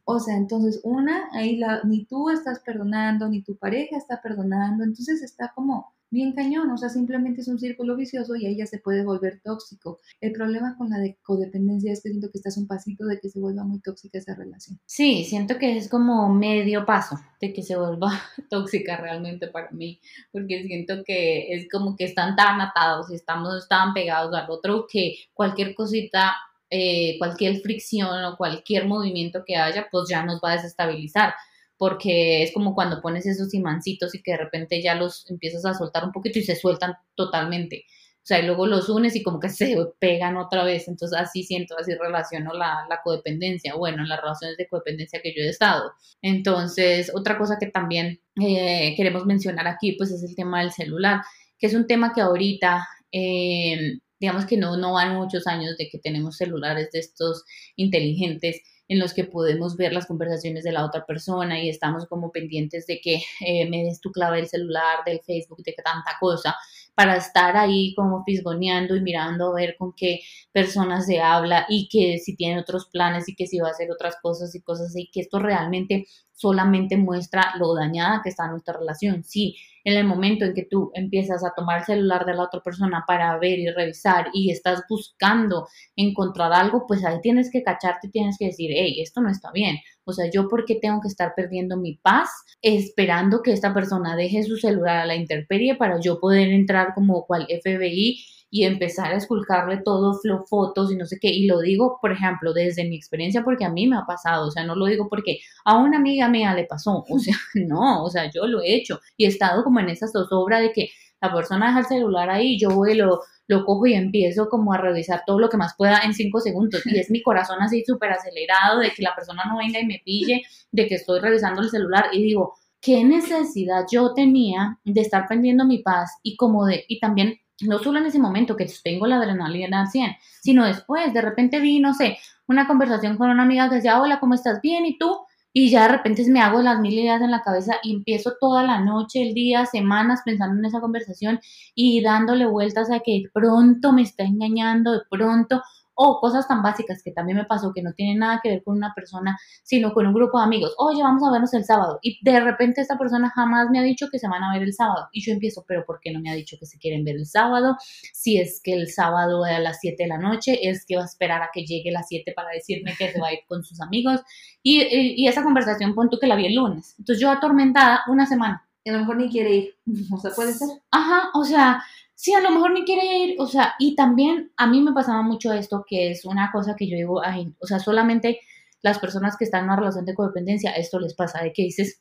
O sea, entonces una, ahí la, ni tú estás perdonando, ni tu pareja está perdonando, entonces está como bien cañón, o sea, simplemente es un círculo vicioso y ahí ya se puede volver tóxico. El problema con la de codependencia es que siento que estás un pasito de que se vuelva muy tóxica esa relación. Sí, siento que es como medio paso de que se vuelva tóxica realmente para mí, porque siento que es como que están tan atados y estamos tan pegados al otro que cualquier cosita, eh, cualquier fricción o cualquier movimiento que haya, pues ya nos va a desestabilizar, porque es como cuando pones esos imancitos y que de repente ya los empiezas a soltar un poquito y se sueltan totalmente. O sea, y luego los unes y como que se pegan otra vez. Entonces así siento, así relaciono la, la codependencia. Bueno, en las relaciones de codependencia que yo he estado. Entonces, otra cosa que también eh, queremos mencionar aquí, pues es el tema del celular, que es un tema que ahorita, eh, digamos que no, no van muchos años de que tenemos celulares de estos inteligentes en los que podemos ver las conversaciones de la otra persona y estamos como pendientes de que eh, me des tu clave del celular, del Facebook, de tanta cosa, para estar ahí como fisgoneando y mirando a ver con qué personas se habla y que si tienen otros planes y que si va a hacer otras cosas y cosas así, que esto realmente solamente muestra lo dañada que está nuestra relación. Sí, en el momento en que tú empiezas a tomar el celular de la otra persona para ver y revisar y estás buscando encontrar algo, pues ahí tienes que cacharte y tienes que decir, hey, esto no está bien. O sea, yo por qué tengo que estar perdiendo mi paz esperando que esta persona deje su celular a la intemperie para yo poder entrar como cual FBI y empezar a esculcarle todo, fotos y no sé qué. Y lo digo, por ejemplo, desde mi experiencia porque a mí me ha pasado. O sea, no lo digo porque a una amiga mía le pasó. O sea, no, o sea, yo lo he hecho y he estado como en esa zozobra de que la persona deja el celular ahí, yo voy lo, lo cojo y empiezo como a revisar todo lo que más pueda en cinco segundos. Y es mi corazón así súper acelerado de que la persona no venga y me pille, de que estoy revisando el celular y digo, ¿qué necesidad yo tenía de estar perdiendo mi paz y como de, y también no solo en ese momento que tengo la adrenalina al 100, sino después, de repente vi, no sé, una conversación con una amiga que decía, hola, ¿cómo estás? Bien, ¿y tú? Y ya de repente me hago las mil ideas en la cabeza y empiezo toda la noche, el día, semanas pensando en esa conversación y dándole vueltas a que pronto me está engañando, de pronto o cosas tan básicas que también me pasó que no tienen nada que ver con una persona, sino con un grupo de amigos. Oye, vamos a vernos el sábado. Y de repente esta persona jamás me ha dicho que se van a ver el sábado. Y yo empiezo, pero ¿por qué no me ha dicho que se quieren ver el sábado? Si es que el sábado a las 7 de la noche, es que va a esperar a que llegue las 7 para decirme que se va a ir con sus amigos. Y, y, esa conversación, pon tú que la vi el lunes. Entonces yo atormentada una semana. Y a lo mejor ni quiere ir. O sea, puede ser. Ajá, o sea, sí, a lo mejor ni quiere ir, o sea, y también a mí me pasaba mucho esto, que es una cosa que yo digo, ay, o sea, solamente las personas que están en una relación de codependencia, esto les pasa, de que dices,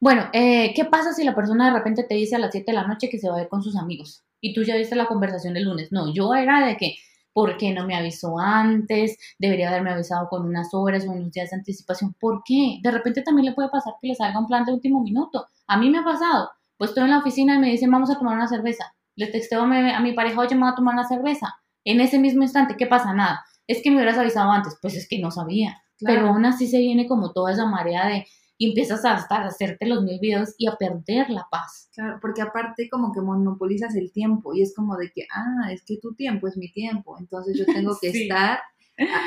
bueno, eh, ¿qué pasa si la persona de repente te dice a las 7 de la noche que se va a ir con sus amigos? Y tú ya viste la conversación del lunes. No, yo era de que, ¿por qué no me avisó antes? Debería haberme avisado con unas horas o unos días de anticipación. ¿Por qué? De repente también le puede pasar que le salga un plan de último minuto. A mí me ha pasado. Pues estoy en la oficina y me dicen, vamos a tomar una cerveza le texteo a mi, pareja, oye, me voy a tomar una cerveza. En ese mismo instante, ¿qué pasa? Nada. Es que me hubieras avisado antes. Pues es que no sabía. Pero aún así se viene como toda esa marea de y empiezas a, estar, a hacerte los mil videos y a perder la paz. Claro, porque aparte como que monopolizas el tiempo y es como de que, ah, es que tu tiempo es mi tiempo, entonces yo tengo que estar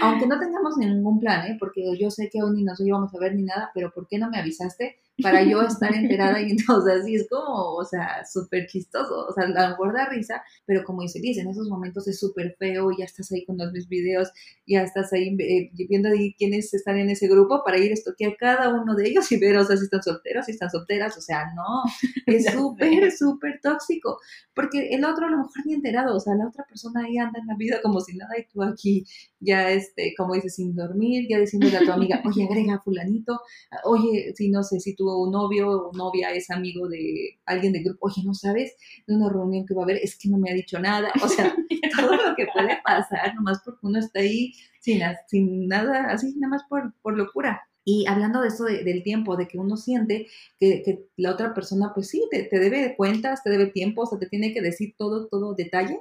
aunque no tengamos ningún plan, ¿eh? porque yo sé que hoy ni nos íbamos a ver ni nada, pero ¿por qué no me avisaste para yo estar enterada? Y entonces así es como, o sea, súper chistoso, o sea, a lo mejor da risa, pero como dice Liz, en esos momentos es súper feo, ya estás ahí con los mis videos, ya estás ahí eh, viendo ahí quiénes están en ese grupo para ir a estoquear cada uno de ellos y ver, o sea, si están solteros, si están solteras, o sea, no, es súper, súper tóxico, porque el otro a lo mejor ni enterado, o sea, la otra persona ahí anda en la vida como si nada y tú aquí ya este, como dices, sin dormir, ya diciéndole a tu amiga, oye, agrega a fulanito, oye, si no sé, si tuvo novio o novia es amigo de alguien del grupo, oye, no sabes de una reunión que va a haber, es que no me ha dicho nada, o sea, todo lo que puede pasar, nomás porque uno está ahí sin, sin nada, así, nada más por, por locura. Y hablando de eso del tiempo, de que uno siente que, la otra persona, pues sí, te, debe cuentas, te debe tiempo, o sea, te tiene que decir todo, todo detalle.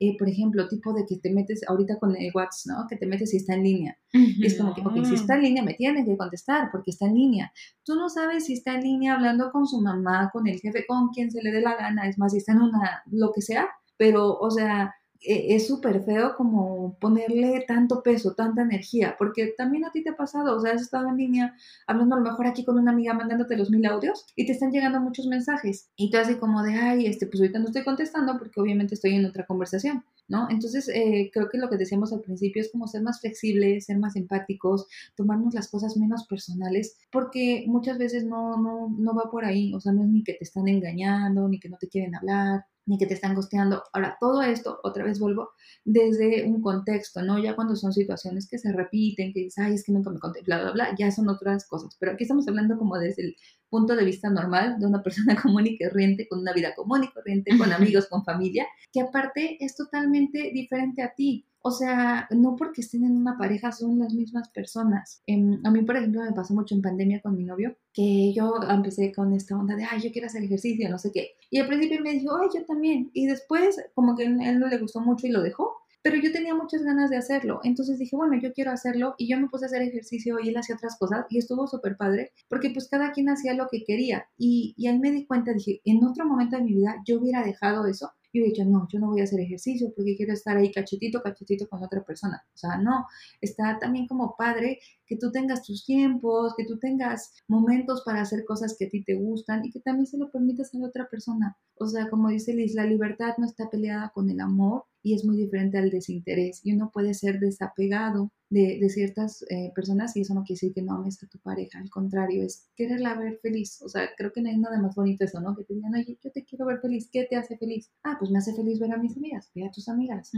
Eh, por ejemplo, tipo de que te metes ahorita con el WhatsApp, ¿no? Que te metes si está en línea. y es como que, ok, si está en línea, me tienen que contestar porque está en línea. Tú no sabes si está en línea hablando con su mamá, con el jefe, con quien se le dé la gana, es más, si está en una, lo que sea, pero, o sea, es súper feo como ponerle tanto peso, tanta energía, porque también a ti te ha pasado, o sea, has estado en línea hablando a lo mejor aquí con una amiga mandándote los mil audios y te están llegando muchos mensajes y tú así como de, ay, este, pues ahorita no estoy contestando porque obviamente estoy en otra conversación, ¿no? Entonces, eh, creo que lo que decíamos al principio es como ser más flexibles, ser más empáticos, tomarnos las cosas menos personales, porque muchas veces no, no, no va por ahí, o sea, no es ni que te están engañando, ni que no te quieren hablar, ni que te están gosteando. Ahora, todo esto, otra vez vuelvo, desde un contexto, ¿no? Ya cuando son situaciones que se repiten, que dices, ay, es que nunca me conté, bla, bla, bla, ya son otras cosas. Pero aquí estamos hablando como desde el punto de vista normal de una persona común y corriente, con una vida común y corriente, con amigos, con familia, que aparte es totalmente diferente a ti. O sea, no porque estén en una pareja son las mismas personas. Em, a mí, por ejemplo, me pasó mucho en pandemia con mi novio, que yo empecé con esta onda de, ay, yo quiero hacer ejercicio, no sé qué. Y al principio me dijo, ay, yo también. Y después, como que a él no le gustó mucho y lo dejó. Pero yo tenía muchas ganas de hacerlo. Entonces dije, bueno, yo quiero hacerlo. Y yo me puse a hacer ejercicio y él hacía otras cosas. Y estuvo súper padre, porque pues cada quien hacía lo que quería. Y, y ahí me di cuenta, dije, en otro momento de mi vida yo hubiera dejado eso yo he dicho, no, yo no voy a hacer ejercicio porque quiero estar ahí cachetito, cachetito con otra persona. O sea, no, está también como padre que tú tengas tus tiempos, que tú tengas momentos para hacer cosas que a ti te gustan y que también se lo permitas a la otra persona. O sea, como dice Liz, la libertad no está peleada con el amor y es muy diferente al desinterés. Y uno puede ser desapegado de, de ciertas eh, personas y eso no quiere decir que no ames a tu pareja, al contrario, es quererla ver feliz. O sea, creo que no hay nada más bonito eso, ¿no? Que te digan, oye, yo te quiero ver feliz, ¿qué te hace feliz? Ah, pues me hace feliz ver a mis amigas, ve a tus amigas.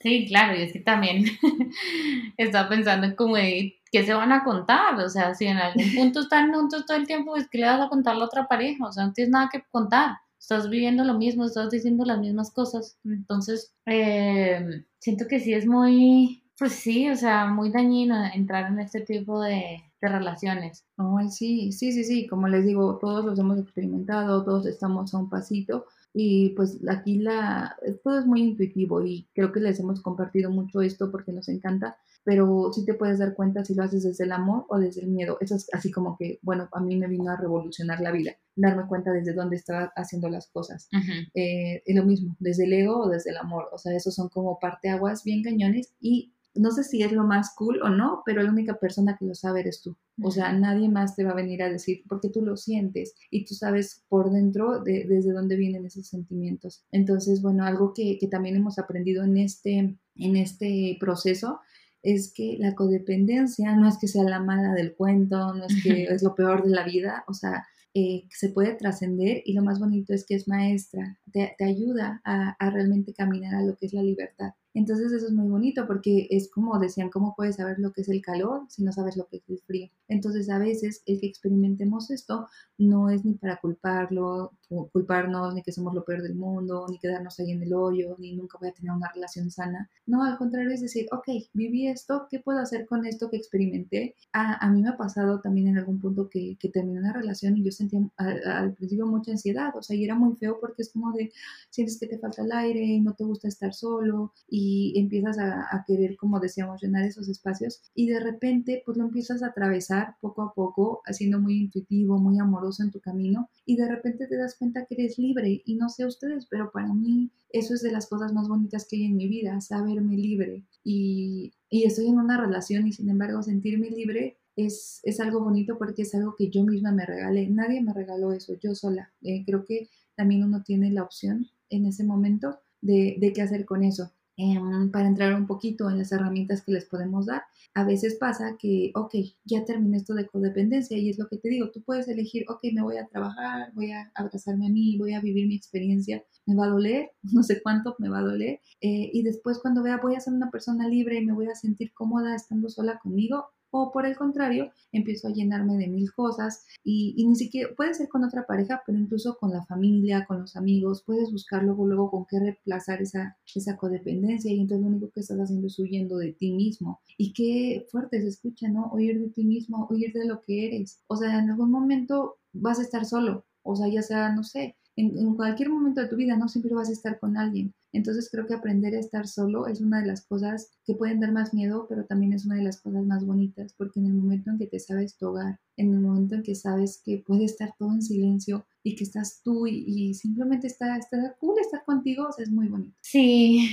Sí, claro, y es que también estaba pensando en como de qué se van a contar, o sea, si en algún punto están juntos todo el tiempo, es que le vas a contar a la otra pareja, o sea, no tienes nada que contar. Estás viviendo lo mismo, estás diciendo las mismas cosas. Entonces, eh, siento que sí es muy, pues sí, o sea, muy dañino entrar en este tipo de, relaciones. Ay, sí, sí, sí, sí, como les digo, todos los hemos experimentado, todos estamos a un pasito Y pues aquí la, todo es muy intuitivo y creo que les hemos compartido mucho esto porque nos encanta, pero sí te puedes dar cuenta si lo haces desde el amor o desde el miedo. Eso es así como que, bueno, a mí me vino a revolucionar la vida, darme cuenta desde dónde estaba haciendo las cosas. Eh, y lo mismo, desde el ego o desde el amor. O sea, esos son como parteaguas bien cañones y no sé si es lo más cool o no, pero la única persona que lo sabe eres tú. O sea, nadie más te va a venir a decir porque tú lo sientes y tú sabes por dentro de, desde dónde vienen esos sentimientos. Entonces, bueno, algo que, que también hemos aprendido en este, en este proceso es que la codependencia no es que sea la mala del cuento, no es que es lo peor de la vida, o sea, eh, se puede trascender y lo más bonito es que es maestra, te, ayuda a, a, realmente caminar a lo que es la libertad. Entonces eso es muy bonito porque es como decían, ¿cómo puedes saber lo que es el calor si no sabes lo que es el frío? Entonces a veces el que experimentemos esto no es ni para culparlo, culparnos, ni que somos lo peor del mundo, ni quedarnos ahí en el hoyo, ni nunca voy a tener una relación sana. No, al contrario es decir, ok, viví esto, ¿qué puedo hacer con esto que experimenté? A, a mí me ha pasado también en algún punto que, que terminé una relación y yo sentía al, principio mucha ansiedad, o sea, y era muy feo porque es como de, sientes que te falta el aire no te gusta estar solo y empiezas a, a querer, como decíamos, llenar esos espacios y de repente pues lo empiezas a atravesar poco a poco, haciendo muy intuitivo, muy amoroso en tu camino y de repente te das cuenta que eres libre y no sé ustedes, pero para mí eso es de las cosas más bonitas que hay en mi vida, saberme libre y, y estoy en una relación y sin embargo sentirme libre es, es, algo bonito porque es algo que yo misma me regalé. Nadie me regaló eso, yo sola. Eh, creo que también uno tiene la opción en ese momento de, de qué hacer con eso. Em, para entrar un poquito en las herramientas que les podemos dar, a veces pasa que, ok, ya terminé esto de codependencia y es lo que te digo, tú puedes elegir, ok, me voy a trabajar, voy a abrazarme a mí, voy a vivir mi experiencia, me va a doler, no sé cuánto me va a doler, eh, y después cuando vea voy a ser una persona libre y me voy a sentir cómoda estando sola conmigo, o por el contrario, empiezo a llenarme de mil cosas y, ni siquiera, puede ser con otra pareja, pero incluso con la familia, con los amigos, puedes buscar luego, luego con qué reemplazar esa, esa codependencia y entonces lo único que estás haciendo es huyendo de ti mismo. Y qué fuerte se escucha, ¿no? Huir de ti mismo, huir de lo que eres. O sea, en algún momento vas a estar solo, o sea, ya sea, no sé, en, cualquier momento de tu vida, no siempre vas a estar con alguien. Entonces creo que aprender a estar solo es una de las cosas que pueden dar más miedo, pero también es una de las cosas más bonitas, porque en el momento en que te sabes tu hogar, en el momento en que sabes que puede estar todo en silencio y que estás tú y, simplemente está, está cool estar contigo, o es muy bonito. Sí,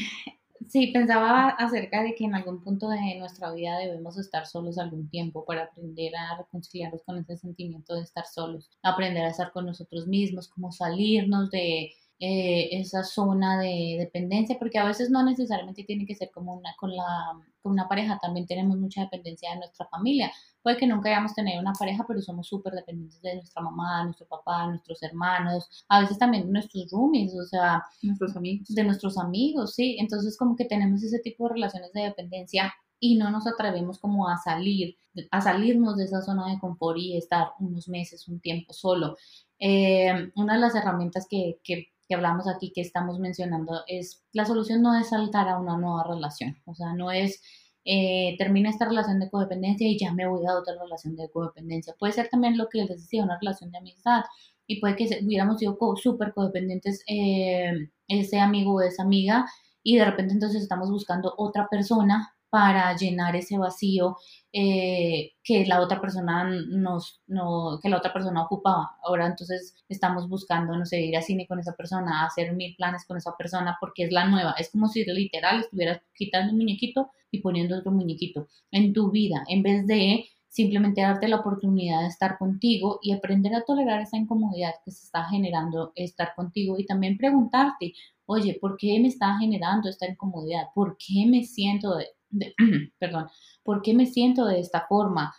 Sí, pensaba acerca de que en algún punto de nuestra vida debemos estar solos algún tiempo para aprender a reconciliarnos con ese sentimiento de estar solos, aprender a estar con nosotros mismos, como salirnos de eh, esa zona de dependencia, porque a veces no necesariamente tiene que ser como una, con, la, con una pareja, también tenemos mucha dependencia de nuestra familia. Puede que nunca hayamos tenido una pareja, pero somos súper dependientes de nuestra mamá, nuestro papá, nuestros hermanos, a veces también de nuestros roomies, o sea, nuestros amigos. De nuestros amigos, sí. Entonces como que tenemos ese tipo de relaciones de dependencia y no nos atrevemos como a salir, a salirnos de esa zona de confort y estar unos meses, un tiempo solo. Eh, una de las herramientas que, que que hablamos aquí, que estamos mencionando, es la solución no es saltar a una nueva relación, o sea, no es eh, termina esta relación de codependencia y ya me voy a otra relación de codependencia. Puede ser también lo que les decía, una relación de amistad y puede que hubiéramos sido súper codependientes eh, ese amigo o esa amiga y de repente entonces estamos buscando otra persona para llenar ese vacío eh, que la otra persona nos, no, que la otra persona ocupaba. Ahora entonces estamos buscando, no sé, ir a cine con esa persona, hacer mil planes con esa persona porque es la nueva. Es como si literal estuvieras quitando un muñequito y poniendo otro muñequito en tu vida, en vez de simplemente darte la oportunidad de estar contigo y aprender a tolerar esa incomodidad que se está generando estar contigo y también preguntarte, oye, ¿por qué me está generando esta incomodidad? ¿Por qué me siento perdón, ¿por qué me siento de esta forma?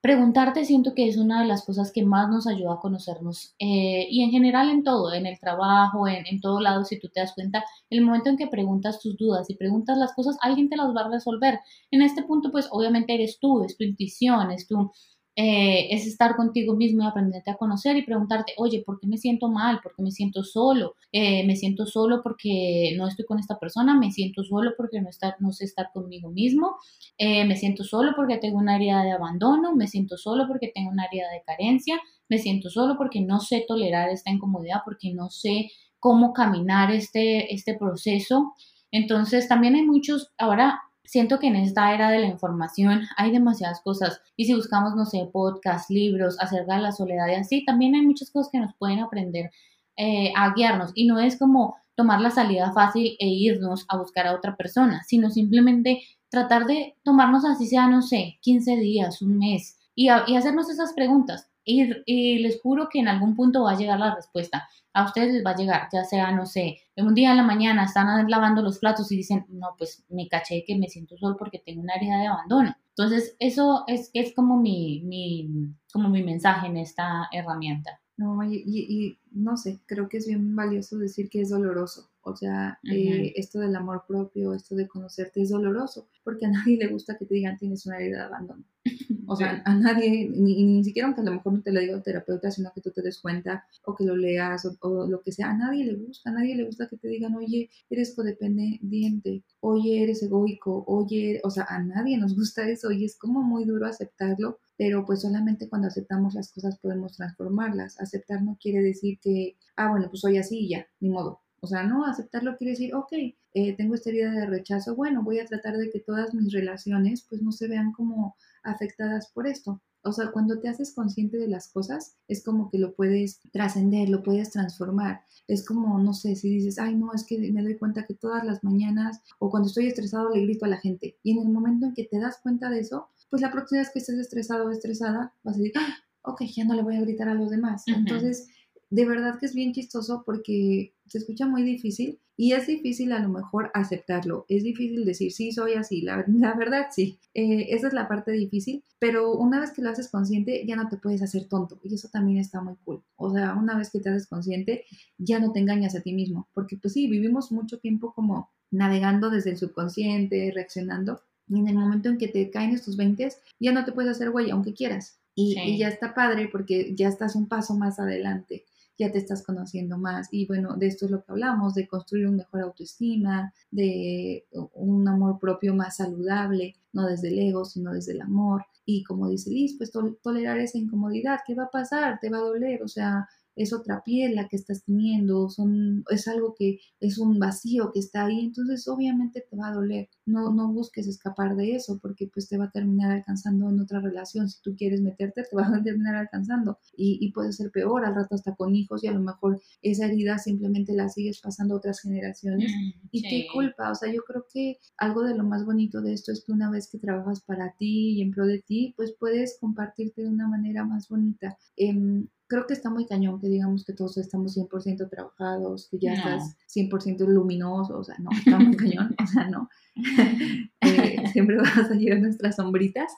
Preguntarte siento que es una de las cosas que más nos ayuda a conocernos eh, y en general en todo, en el trabajo, en, en todo lado, si tú te das cuenta, el momento en que preguntas tus dudas y preguntas las cosas, alguien te las va a resolver. En este punto, pues obviamente eres tú, es tu intuición, es tu, eh, es estar contigo mismo y aprenderte a conocer y preguntarte, oye, ¿por qué me siento mal? ¿Por qué me siento solo? Eh, ¿Me siento solo porque no estoy con esta persona? ¿Me siento solo porque no, estar, no sé estar conmigo mismo? Eh, ¿Me siento solo porque tengo una área de abandono? ¿Me siento solo porque tengo una área de carencia? ¿Me siento solo porque no sé tolerar esta incomodidad? Porque no sé cómo caminar este, este proceso. Entonces también hay muchos, ahora siento que en esta era de la información hay demasiadas cosas y si buscamos, no sé, podcasts, libros acerca de la soledad y así, también hay muchas cosas que nos pueden aprender eh, a guiarnos y no es como tomar la salida fácil e irnos a buscar a otra persona, sino simplemente tratar de tomarnos así sea, no sé, 15 días, un mes y, y hacernos esas preguntas. Y, y, les juro que en algún punto va a llegar la respuesta. A ustedes les va a llegar, ya sea, no sé, un día en la mañana están lavando los platos y dicen, no, pues me caché que me siento solo porque tengo una herida de abandono. Entonces, eso es, es como, mi, mi, como mi mensaje en esta herramienta. No, y, y, no sé, creo que es bien valioso decir que es doloroso. O sea, eh, esto del amor propio, esto de conocerte es doloroso, porque a nadie le gusta que te digan tienes una herida de abandono. O sea, a nadie, ni, ni siquiera aunque a lo mejor no te lo diga el terapeuta, sino que tú te des cuenta o que lo leas o, lo que sea, a nadie le gusta, a nadie le gusta que te digan, oye, eres codependiente, oye, eres egoico, oye, o sea, a nadie nos gusta eso y es como muy duro aceptarlo, pero pues solamente cuando aceptamos las cosas podemos transformarlas. Aceptar no quiere decir que, ah, bueno, pues soy así y ya, ni modo. O sea, no, aceptarlo quiere decir, ok, eh, tengo esta herida de rechazo, bueno, voy a tratar de que todas mis relaciones pues no se vean como afectadas por esto. O sea, cuando te haces consciente de las cosas, es como que lo puedes trascender, lo puedes transformar. Es como, no sé, si dices, ay, no, es que me doy cuenta que todas las mañanas o cuando estoy estresado le grito a la gente. Y en el momento en que te das cuenta de eso, pues la próxima vez que estés estresado o estresada, vas a decir, ah, ok, ya no le voy a gritar a los demás. Entonces, de verdad que es bien chistoso porque se escucha muy difícil y es difícil a lo mejor aceptarlo, es difícil decir, sí, soy así, la, la verdad sí, eh, esa es la parte difícil, pero una vez que lo haces consciente ya no te puedes hacer tonto y eso también está muy cool. O sea, una vez que te haces consciente ya no te engañas a ti mismo, porque pues sí, vivimos mucho tiempo como navegando desde el subconsciente, reaccionando, y en el momento en que te caen estos 20, ya no te puedes hacer güey, aunque quieras. Y, ya está padre porque ya estás un paso más adelante, ya te estás conociendo más. Y bueno, de esto es lo que hablamos, de construir un mejor autoestima, de un amor propio más saludable, no desde el ego, sino desde el amor. Y como dice Liz, pues tolerar esa incomodidad, ¿qué va a pasar? Te va a doler, o sea, es otra piel la que estás teniendo, son, es algo que es un vacío que está ahí, entonces obviamente te va a doler. No, no busques escapar de eso porque pues te va a terminar alcanzando en otra relación. Si tú quieres meterte, te va a terminar alcanzando y, y puede ser peor al rato hasta con hijos y a lo mejor esa herida simplemente la sigues pasando a otras generaciones. Mm, y qué culpa, o sea, yo creo que algo de lo más bonito de esto es que una vez que trabajas para ti y en pro de ti, pues puedes compartirte de una manera más bonita. Eh, creo que está muy cañón que digamos que todos estamos 100% trabajados, que ya estás 100% luminoso, o sea, no, está muy cañón, o sea, no. Eh, siempre vas a llegar nuestras sombritas,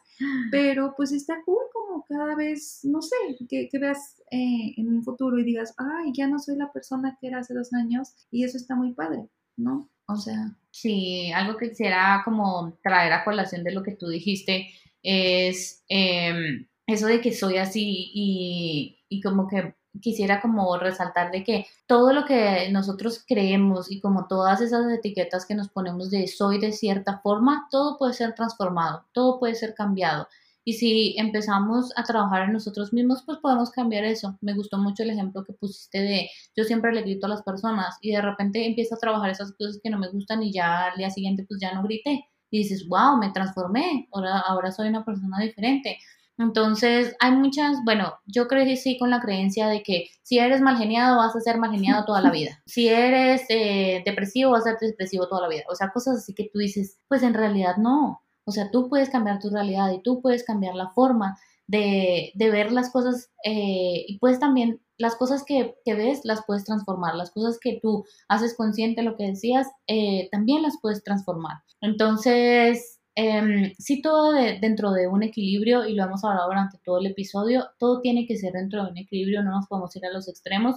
pero pues está cool como cada vez, no sé, que, que veas eh, en un futuro y digas, ay, ya no soy la persona que era hace dos años y eso está muy padre, ¿no? O sea. Sí, algo que quisiera como traer a colación de lo que tú dijiste es em, eso de que soy así y, y como que quisiera como resaltar de que todo lo que nosotros creemos y como todas esas etiquetas que nos ponemos de soy de cierta forma, todo puede ser transformado, todo puede ser cambiado. Y si empezamos a trabajar en nosotros mismos, pues podemos cambiar eso. Me gustó mucho el ejemplo que pusiste de yo siempre le grito a las personas y de repente empiezo a trabajar esas cosas que no me gustan y ya al día siguiente pues ya no grité. Y dices, wow, me transformé, ahora, ahora soy una persona diferente. Entonces, hay muchas, bueno, yo crecí con la creencia de que si eres mal geniado, vas a ser mal geniado toda la vida. Si eres eh, depresivo, vas a ser depresivo toda la vida. O sea, cosas así que tú dices, pues en realidad no. O sea, tú puedes cambiar tu realidad y tú puedes cambiar la forma de, de ver las cosas eh, y puedes también, las cosas que, que, ves las puedes transformar, las cosas que tú haces consciente, lo que decías, eh, también las puedes transformar. Entonces, eh, sí todo dentro de un equilibrio y lo hemos hablado durante todo el episodio, todo tiene que ser dentro de un equilibrio, no nos podemos ir a los extremos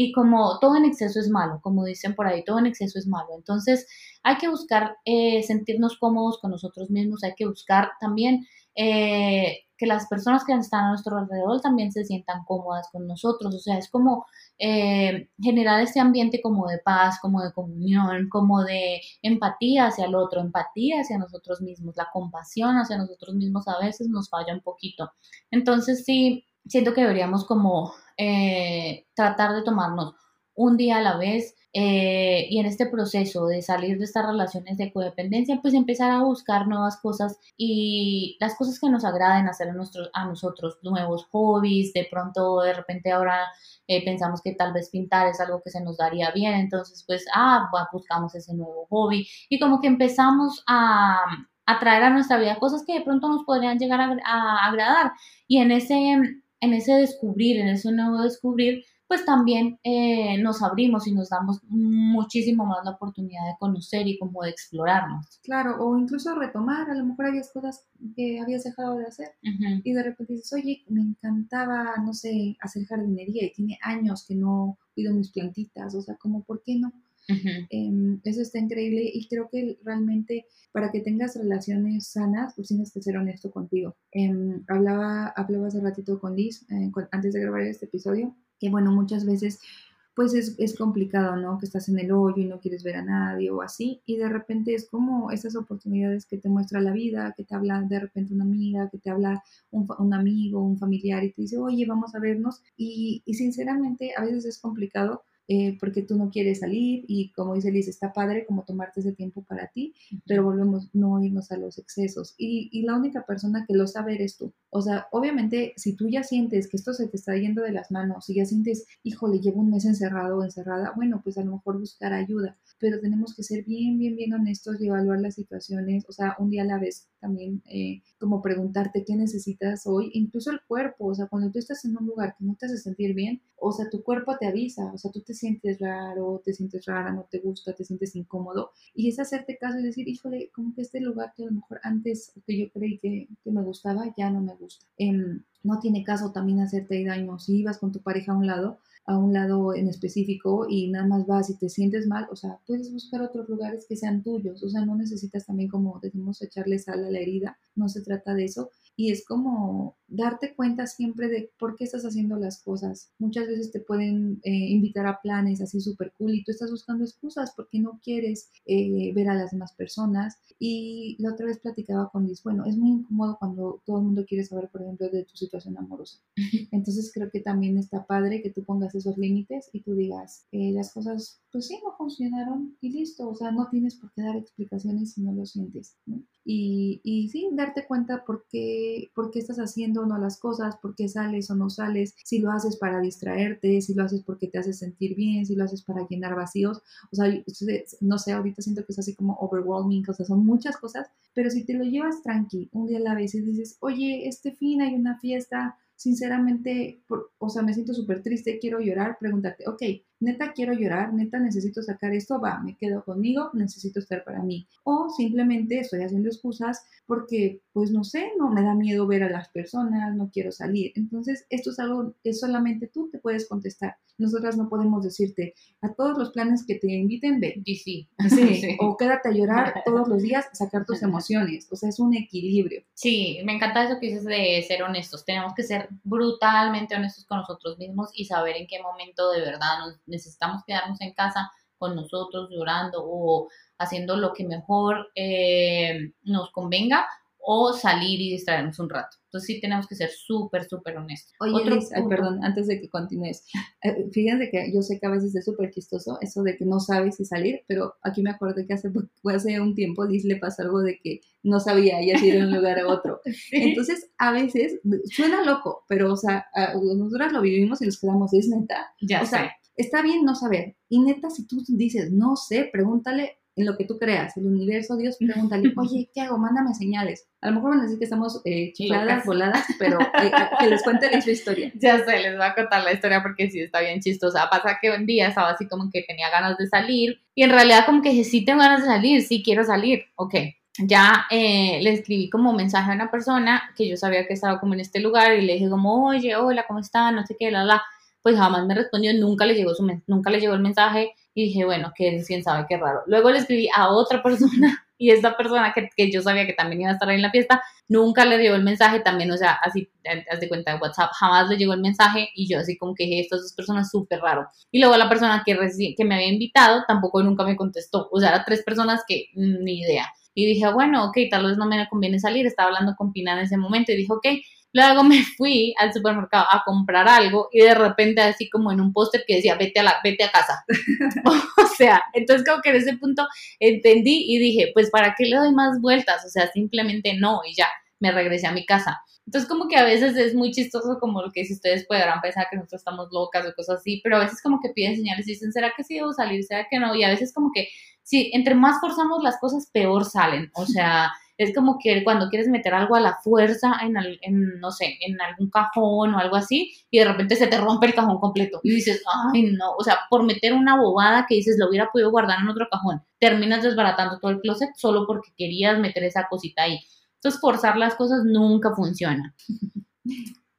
y como todo en exceso es malo, como dicen por ahí, todo en exceso es malo. Entonces hay que buscar eh, sentirnos cómodos con nosotros mismos, hay que buscar también eh, que las personas que están a nuestro alrededor también se sientan cómodas con nosotros. O sea, es como eh, generar ese ambiente como de paz, como de comunión, como de empatía hacia el otro, empatía hacia nosotros mismos, la compasión hacia nosotros mismos a veces nos falla un poquito. Entonces sí, siento que deberíamos como eh, tratar de tomarnos un día a la vez eh, y en este proceso de salir de estas relaciones de codependencia, pues empezar a buscar nuevas cosas y las cosas que nos agraden hacer a, nuestros, a nosotros, nuevos hobbies, de pronto de repente ahora eh, pensamos que tal vez pintar es algo que se nos daría bien, entonces pues, ah, buscamos ese nuevo hobby. Y como que empezamos a, a traer a nuestra vida cosas que de pronto nos podrían llegar a, a agradar. Y en ese, en ese descubrir, en ese nuevo descubrir, pues también eh, nos abrimos y nos damos muchísimo más la oportunidad de conocer y como de explorarnos. Claro, o incluso retomar, a lo mejor habías cosas que habías dejado de hacer y de repente dices, oye, me encantaba, no sé, hacer jardinería y tiene años que no cuido mis plantitas, o sea, como, ¿por qué no? Em, eso está increíble y creo que realmente para que tengas relaciones sanas, pues tienes que ser honesto contigo. Em, hablaba, hablaba hace ratito con Liz, eh, antes de grabar este episodio, que bueno, muchas veces pues es, es, complicado, ¿no? Que estás en el hoyo y no quieres ver a nadie o así, y de repente es como esas oportunidades que te muestra la vida, que te habla de repente una amiga, que te habla un, un amigo, un familiar y te dice, oye, vamos a vernos, y, y sinceramente a veces es complicado eh, porque tú no quieres salir y como dice Liz, está padre como tomarte ese tiempo para ti, pero volvemos no irnos a los excesos. Y, y, la única persona que lo sabe eres tú. O sea, obviamente, si tú ya sientes que esto se te está yendo de las manos, si ya sientes, híjole, llevo un mes encerrado o encerrada, bueno, pues a lo mejor buscar ayuda, pero tenemos que ser bien, bien, bien honestos y evaluar las situaciones, o sea, un día a la vez también, eh, como preguntarte qué necesitas hoy, incluso el cuerpo, o sea, cuando tú estás en un lugar que no te hace sentir bien, o sea, tu cuerpo te avisa, o sea, tú te sientes raro, te sientes rara, no te gusta, te sientes incómodo, y es hacerte caso y decir, híjole, como que este lugar que a lo mejor antes que yo creí que, que me gustaba, ya no me gusta. Em, no tiene caso también hacerte daño. Si ibas con tu pareja a un lado, a un lado en específico y nada más vas y te sientes mal, o sea, puedes buscar otros lugares que sean tuyos, o sea, no necesitas también como decimos echarle sal a la herida, no se trata de eso, y es como darte cuenta siempre de por qué estás haciendo las cosas. Muchas veces te pueden eh, invitar a planes así súper cool y tú estás buscando excusas porque no quieres eh, ver a las demás personas. Y la otra vez platicaba con Liz, bueno, es muy incómodo cuando todo el mundo quiere saber, por ejemplo, de tu situación amorosa. Entonces creo que también está padre que tú pongas esos límites y tú digas, eh, las cosas, pues sí, no funcionaron y listo. O sea, no tienes por qué dar explicaciones si no lo sientes. Y, y sí, darte cuenta por qué, por qué estás haciendo o no las cosas, por qué sales o no sales, si lo haces para distraerte, si lo haces porque te hace sentir bien, si lo haces para llenar vacíos. O sea, no sé, ahorita siento que es así como overwhelming, o sea, son muchas cosas, pero si te lo llevas tranqui un día a la vez y dices, oye, este fin hay una fiesta, sinceramente, o sea, me siento súper triste, quiero llorar, pregúntate, ok, neta quiero llorar, neta necesito sacar esto, va, me quedo conmigo, necesito estar para mí. O simplemente estoy haciendo excusas porque, pues no sé, no me da miedo ver a las personas, no quiero salir. Entonces, esto es algo que solamente tú te puedes contestar. Nosotras no podemos decirte a todos los planes que te inviten, ve. Y sí. sí. O quédate a llorar todos los días, sacar tus emociones. O sea, es un equilibrio. Sí, me encanta eso que dices de ser honestos. Tenemos que ser brutalmente honestos con nosotros mismos y saber en qué momento de verdad nos necesitamos quedarnos en casa con nosotros llorando o haciendo lo que mejor eh, nos convenga o salir y distraernos un rato. Entonces sí tenemos que ser súper, súper honestos. Oye, Otro perdón, antes de que continúes. Eh, fíjense que yo sé que a veces es súper chistoso eso de que no sabes si salir, pero aquí me acordé que hace, hace un tiempo Liz le pasó algo de que no sabía ella ir de un lugar a otro. Entonces, a veces, suena loco, pero o sea, nosotras lo vivimos y nos quedamos, es neta. Ya o sea, está bien no saber. Y neta, si tú dices, no sé, pregúntale en lo que tú creas, el universo, Dios, pregúntale, oye, ¿qué hago? Mándame señales. A lo mejor van a decir que estamos eh, chifladas, voladas, pero eh, que les cuente su historia. Ya sé, les voy a contar la historia porque sí está bien chistosa. Pasa que un día estaba así como que tenía ganas de salir y en realidad como que sí tengo ganas de salir, sí quiero salir, ok. Ya eh, le escribí como mensaje a una persona que yo sabía que estaba como en este lugar y le dije como, oye, hola, ¿cómo está? No sé qué, la, la pues jamás me respondió, nunca le llegó, su, nunca le llegó el mensaje y dije, bueno, que quién sabe qué raro. Luego le escribí a otra persona y esta persona que, que, yo sabía que también iba a estar ahí en la fiesta, nunca le dio el mensaje también, o sea, así, haz de cuenta de WhatsApp, jamás le llegó el mensaje y yo así como que dije, estas dos personas súper raro. Y luego la persona que, que me había invitado tampoco nunca me contestó, o sea, eran tres personas que ni idea. Y dije, bueno, ok, tal vez no me conviene salir, estaba hablando con Pina en ese momento y dijo, ok, Luego me fui al supermercado a comprar algo y de repente así como en un póster que decía, vete a, la, vete a casa. o sea, entonces como que en ese punto entendí y dije, pues ¿para qué le doy más vueltas? O sea, simplemente no y ya me regresé a mi casa. Entonces como que a veces es muy chistoso como lo que si ustedes podrán pensar que nosotros estamos locas o cosas así, pero a veces como que piden señales y dicen, ¿será que sí debo salir? ¿Será que no? Y a veces como que, sí, entre más forzamos las cosas, peor salen. O sea, es como que cuando quieres meter algo a la fuerza en, en, no sé, en algún cajón o algo así, y de repente se te rompe el cajón completo. Y dices, ay, no, o sea, por meter una bobada que dices, lo hubiera podido guardar en otro cajón, terminas desbaratando todo el closet solo porque querías meter esa cosita ahí. Entonces, forzar las cosas nunca funciona.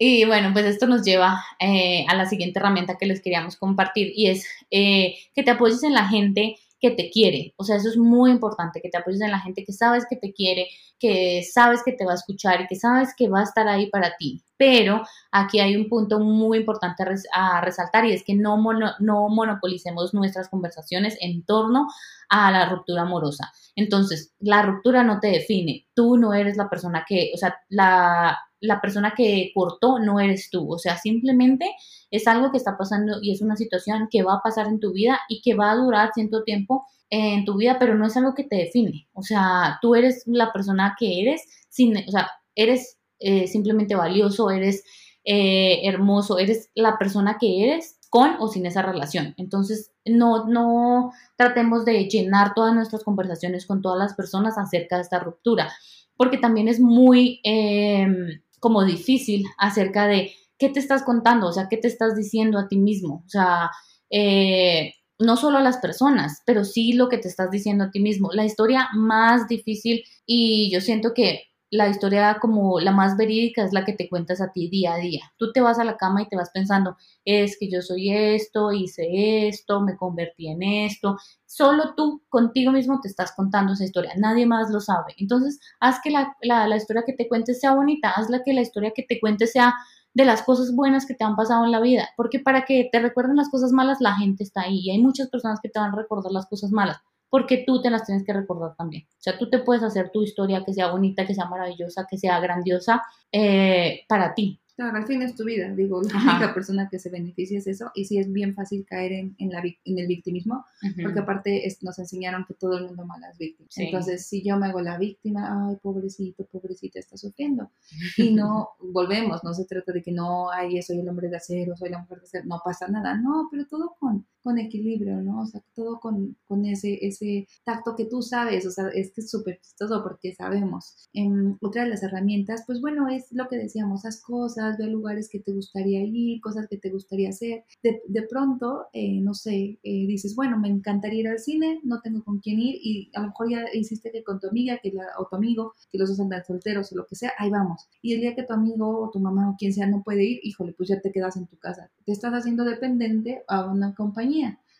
Y bueno, pues esto nos lleva eh, a la siguiente herramienta que les queríamos compartir y es eh, que te apoyes en la gente que te quiere. O sea, eso es muy importante, que te apoyes en la gente que sabes que te quiere, que sabes que te va a escuchar y que sabes que va a estar ahí para ti. Pero aquí hay un punto muy importante a, resaltar y es que no, no monopolicemos nuestras conversaciones en torno a la ruptura amorosa. Entonces, la ruptura no te define. Tú no eres la persona que, o sea, la, la persona que cortó no eres tú. O sea, simplemente es algo que está pasando y es una situación que va a pasar en tu vida y que va a durar cierto tiempo en tu vida, pero no es algo que te define. O sea, tú eres la persona que eres, sin, o sea, eres eh, simplemente valioso, eres eh, hermoso, eres la persona que eres con o sin esa relación. Entonces, no, no tratemos de llenar todas nuestras conversaciones con todas las personas acerca de esta ruptura, porque también es muy em, como difícil acerca de qué te estás contando, o sea, qué te estás diciendo a ti mismo, o sea, eh, no solo a las personas, pero sí lo que te estás diciendo a ti mismo. La historia más difícil y yo siento que la historia como la más verídica es la que te cuentas a ti día a día. Tú te vas a la cama y te vas pensando, es que yo soy esto, hice esto, me convertí en esto. Solo tú contigo mismo te estás contando esa historia, nadie más lo sabe. Entonces, haz que la, la, historia que te cuentes sea bonita, hazla que la historia que te cuentes sea de las cosas buenas que te han pasado en la vida, porque para que te recuerden las cosas malas, la gente está ahí y hay muchas personas que te van a recordar las cosas malas porque tú te las tienes que recordar también. O sea, tú te puedes hacer tu historia que sea bonita, que sea maravillosa, que sea grandiosa eh, para ti, Claro, al fin es tu vida, digo, la única persona que se beneficia es eso, y sí es bien fácil caer en, en, la, en el victimismo, porque aparte nos enseñaron que todo el mundo mala es víctima. Entonces, si yo me hago la víctima, ay, pobrecito, pobrecita, está sufriendo. Y no, volvemos, no se trata de que no, ay, soy el hombre de acero, soy la mujer de acero, no pasa nada, no, pero todo con, con equilibrio, ¿no? O sea, todo con, con ese, ese tacto que tú sabes, o sea, es que es súper chistoso porque sabemos. En otra de las herramientas, pues bueno, es lo que decíamos, las cosas, ve lugares que te gustaría ir, cosas que te gustaría hacer. De, de pronto, eh, no sé, eh, dices, bueno, me encantaría ir al cine, no tengo con quién ir y a lo mejor ya hiciste que con tu amiga que la, o tu amigo, que los dos andan solteros o lo que sea, ahí vamos. Y el día que tu amigo o tu mamá o quien sea no puede ir, híjole, pues ya te quedas en tu casa. Te estás haciendo dependiente a una compañía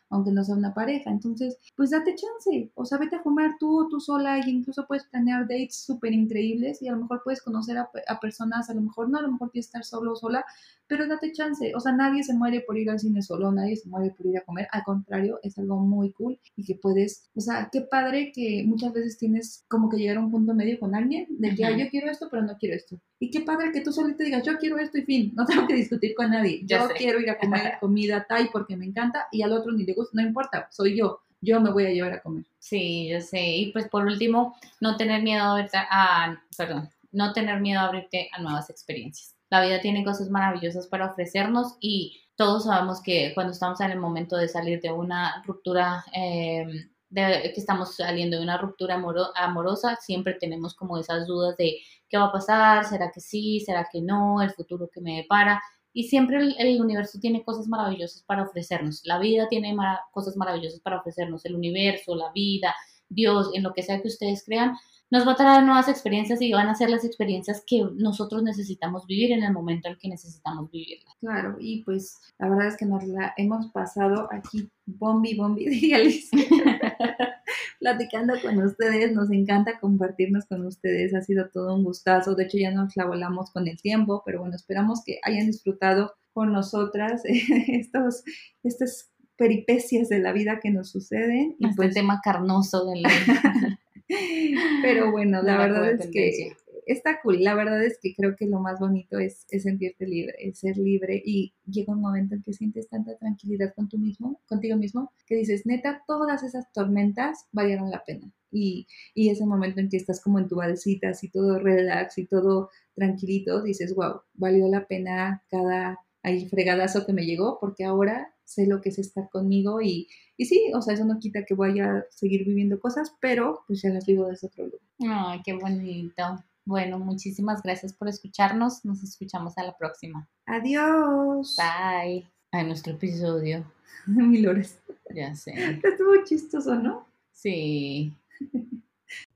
aunque no sea una pareja. Entonces, pues date chance, o sea, vete a fumar tú o tú sola y incluso puedes planear dates súper increíbles y a lo mejor puedes conocer a, a, personas, a lo mejor no, a lo mejor tienes que estar solo o sola, pero date chance, o sea, nadie se muere por ir al cine solo, nadie se muere por ir a comer, al contrario, es algo muy cool y que puedes, o sea, qué padre que muchas veces tienes como que llegar a un punto medio con alguien de que, yo quiero esto, pero no quiero esto. Y qué padre que tú solito digas, yo quiero esto y fin, no tengo que discutir con nadie, yo quiero ir a comer comida Thai porque me encanta y al otro ni le gusta, no importa, soy yo yo me voy a llevar a comer. Sí, yo sé. Y pues por último, no tener miedo a, a perdón, no tener miedo a abrirte a nuevas experiencias. La vida tiene cosas maravillosas para ofrecernos y todos sabemos que cuando estamos en el momento de salir de una ruptura, eh, de, que estamos saliendo de una ruptura amorosa, siempre tenemos como esas dudas de qué va a pasar, será que sí, será que no, el futuro que me depara. Y siempre el, universo tiene cosas maravillosas para ofrecernos. La vida tiene cosas maravillosas para ofrecernos. El universo, la vida, Dios, en lo que sea que ustedes crean, nos va a traer nuevas experiencias y van a ser las experiencias que nosotros necesitamos vivir en el momento en que necesitamos vivirlas. Claro, y pues la verdad es que nos la hemos pasado aquí bombi, bombi, diría platicando con ustedes, nos encanta compartirnos con ustedes, ha sido todo un gustazo, de hecho ya nos la volamos con el tiempo, pero bueno, esperamos que hayan disfrutado con nosotras estos, estas peripecias de la vida que nos suceden. Y este pues, tema carnoso de la... Pero bueno, la verdad es que está cool. La verdad es que creo que lo más bonito es, es, sentirte libre, es ser libre y llega un momento en que sientes tanta tranquilidad con tú mismo, contigo mismo, que dices, neta, todas esas tormentas valieron la pena. Y, y ese momento en que estás como en tu balsita, así todo relax y todo tranquilito, dices, wow, valió la pena cada ahí fregadazo que me llegó, porque ahora sé lo que es estar conmigo y, y sí, o sea, eso no quita que vaya a seguir viviendo cosas, pero pues ya las vivo desde otro lugar. Ay, qué bonito. Bueno, muchísimas gracias por escucharnos. Nos escuchamos a la próxima. Adiós. Bye. A nuestro episodio. Milores. Ya sé. Estuvo chistoso, ¿no? Sí.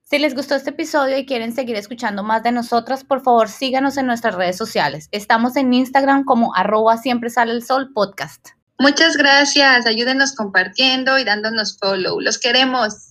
Si les gustó este episodio y quieren seguir escuchando más de nosotras, por favor síganos en nuestras redes sociales. Estamos en Instagram como arroba siempre sale el sol podcast. Muchas gracias. Ayúdenos compartiendo y dándonos follow. Los queremos.